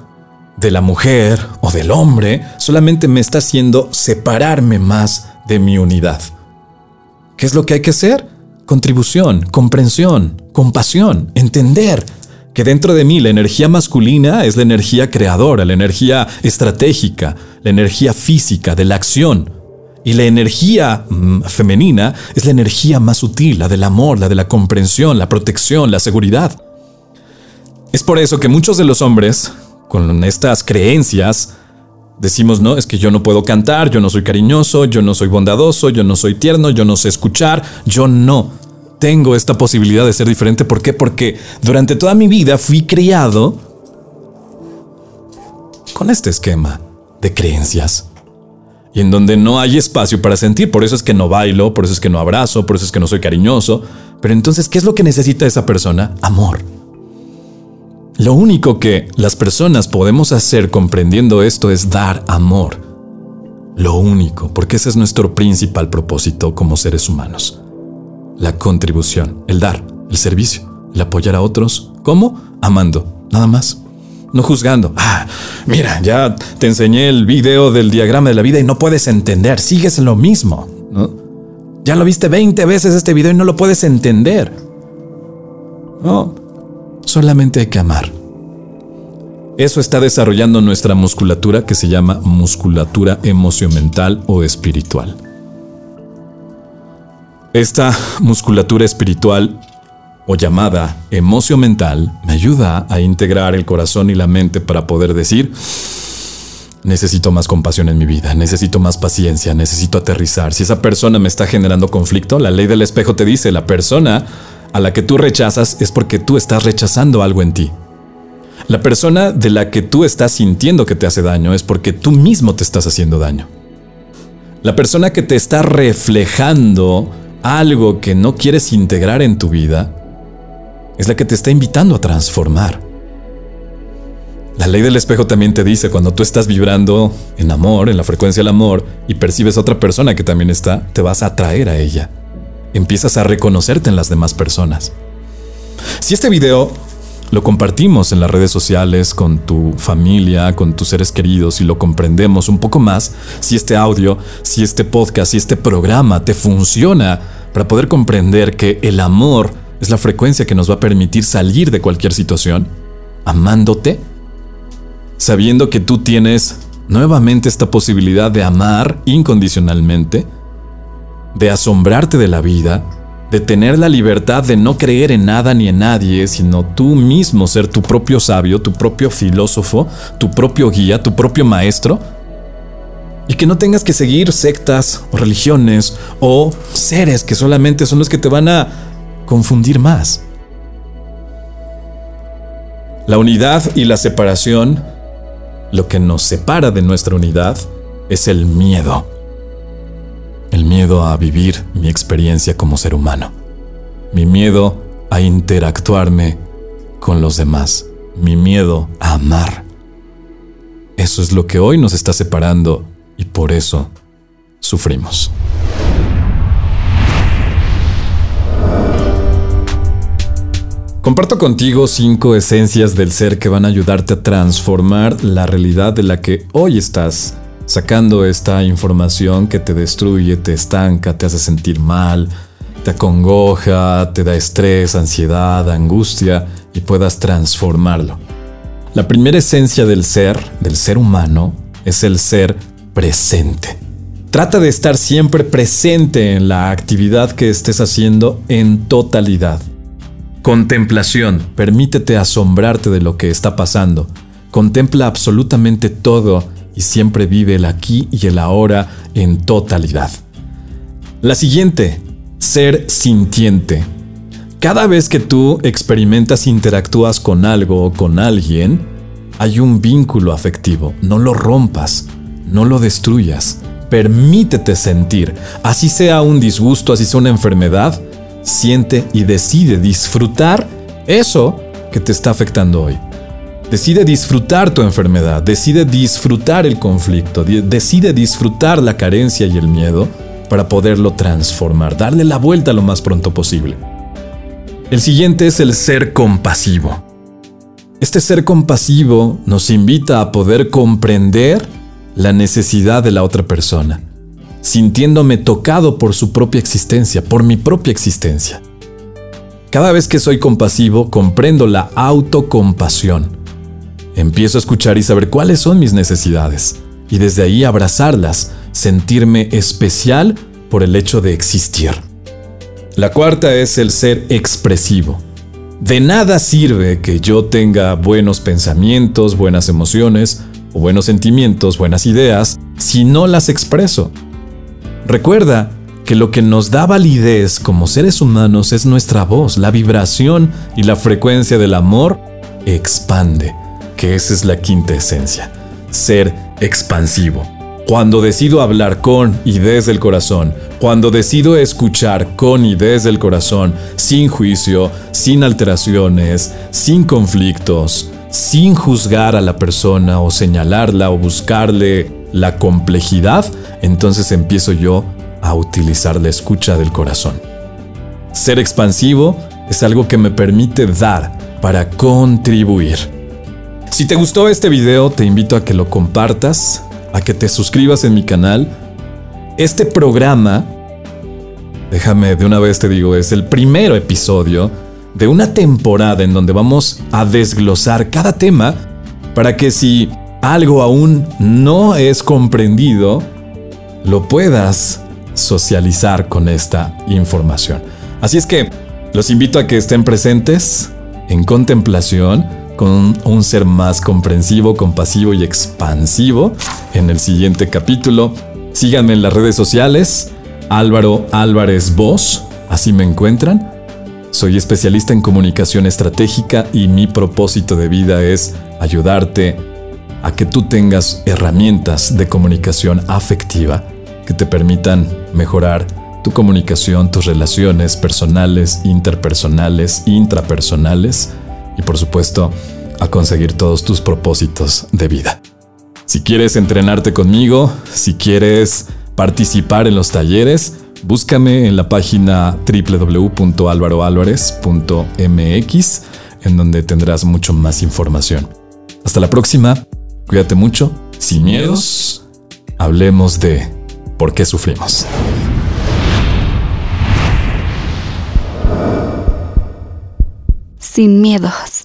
de la mujer o del hombre solamente me está haciendo separarme más de mi unidad. ¿Qué es lo que hay que hacer? Contribución, comprensión, compasión, entender que dentro de mí la energía masculina es la energía creadora, la energía estratégica, la energía física de la acción. Y la energía mm, femenina es la energía más sutil, la del amor, la de la comprensión, la protección, la seguridad. Es por eso que muchos de los hombres, con estas creencias, Decimos, no, es que yo no puedo cantar, yo no soy cariñoso, yo no soy bondadoso, yo no soy tierno, yo no sé escuchar, yo no tengo esta posibilidad de ser diferente. ¿Por qué? Porque durante toda mi vida fui criado con este esquema de creencias. Y en donde no hay espacio para sentir, por eso es que no bailo, por eso es que no abrazo, por eso es que no soy cariñoso. Pero entonces, ¿qué es lo que necesita esa persona? Amor. Lo único que las personas podemos hacer comprendiendo esto es dar amor. Lo único, porque ese es nuestro principal propósito como seres humanos. La contribución, el dar, el servicio, el apoyar a otros. ¿Cómo? Amando, nada más. No juzgando. Ah, mira, ya te enseñé el video del diagrama de la vida y no puedes entender, sigues lo mismo. ¿no? Ya lo viste 20 veces este video y no lo puedes entender. No, Solamente hay que amar. Eso está desarrollando nuestra musculatura que se llama musculatura emocional o espiritual. Esta musculatura espiritual o llamada emoción mental me ayuda a integrar el corazón y la mente para poder decir, necesito más compasión en mi vida, necesito más paciencia, necesito aterrizar. Si esa persona me está generando conflicto, la ley del espejo te dice, la persona a la que tú rechazas es porque tú estás rechazando algo en ti. La persona de la que tú estás sintiendo que te hace daño es porque tú mismo te estás haciendo daño. La persona que te está reflejando algo que no quieres integrar en tu vida es la que te está invitando a transformar. La ley del espejo también te dice cuando tú estás vibrando en amor, en la frecuencia del amor, y percibes a otra persona que también está, te vas a atraer a ella empiezas a reconocerte en las demás personas. Si este video lo compartimos en las redes sociales con tu familia, con tus seres queridos y lo comprendemos un poco más, si este audio, si este podcast, si este programa te funciona para poder comprender que el amor es la frecuencia que nos va a permitir salir de cualquier situación, amándote, sabiendo que tú tienes nuevamente esta posibilidad de amar incondicionalmente, de asombrarte de la vida, de tener la libertad de no creer en nada ni en nadie, sino tú mismo ser tu propio sabio, tu propio filósofo, tu propio guía, tu propio maestro, y que no tengas que seguir sectas o religiones o seres que solamente son los que te van a confundir más. La unidad y la separación, lo que nos separa de nuestra unidad, es el miedo el miedo a vivir mi experiencia como ser humano, mi miedo a interactuarme con los demás, mi miedo a amar. Eso es lo que hoy nos está separando y por eso sufrimos. Comparto contigo cinco esencias del ser que van a ayudarte a transformar la realidad de la que hoy estás, sacando esta información que te destruye, te estanca, te hace sentir mal, te acongoja, te da estrés, ansiedad, angustia y puedas transformarlo. La primera esencia del ser, del ser humano, es el ser presente. Trata de estar siempre presente en la actividad que estés haciendo en totalidad. Contemplación. Permítete asombrarte de lo que está pasando. Contempla absolutamente todo y siempre vive el aquí y el ahora en totalidad. La siguiente, ser sintiente. Cada vez que tú experimentas, interactúas con algo o con alguien, hay un vínculo afectivo. No lo rompas, no lo destruyas. Permítete sentir, así sea un disgusto, así sea una enfermedad, siente y decide disfrutar eso que te está afectando hoy. Decide disfrutar tu enfermedad, decide disfrutar el conflicto, decide disfrutar la carencia y el miedo para poderlo transformar, darle la vuelta lo más pronto posible. El siguiente es el ser compasivo. Este ser compasivo nos invita a poder comprender la necesidad de la otra persona, sintiéndome tocado por su propia existencia, por mi propia existencia. Cada vez que soy compasivo, comprendo la autocompasión. Empiezo a escuchar y saber cuáles son mis necesidades, y desde ahí abrazarlas, sentirme especial por el hecho de existir. La cuarta es el ser expresivo. De nada sirve que yo tenga buenos pensamientos, buenas emociones o buenos sentimientos, buenas ideas, si no las expreso. Recuerda que lo que nos da validez como seres humanos es nuestra voz, la vibración y la frecuencia del amor expande, que esa es la quinta esencia, ser expansivo. Cuando decido hablar con y desde el corazón, cuando decido escuchar con y desde el corazón, sin juicio, sin alteraciones, sin conflictos, sin juzgar a la persona o señalarla o buscarle la complejidad, entonces empiezo yo a utilizar la escucha del corazón. Ser expansivo es algo que me permite dar para contribuir. Si te gustó este video, te invito a que lo compartas, a que te suscribas en mi canal. Este programa, déjame de una vez te digo, es el primer episodio de una temporada en donde vamos a desglosar cada tema para que si algo aún no es comprendido, lo puedas socializar con esta información. Así es que los invito a que estén presentes en contemplación con un ser más comprensivo, compasivo y expansivo en el siguiente capítulo. Síganme en las redes sociales, Álvaro Álvarez Voz, así me encuentran. Soy especialista en comunicación estratégica y mi propósito de vida es ayudarte a que tú tengas herramientas de comunicación afectiva que te permitan mejorar tu comunicación, tus relaciones personales, interpersonales, intrapersonales y por supuesto a conseguir todos tus propósitos de vida. Si quieres entrenarte conmigo, si quieres participar en los talleres, búscame en la página www.alvaroalvarez.mx en donde tendrás mucho más información. Hasta la próxima, cuídate mucho, sin miedos, hablemos de por qué sufrimos. Sin miedos.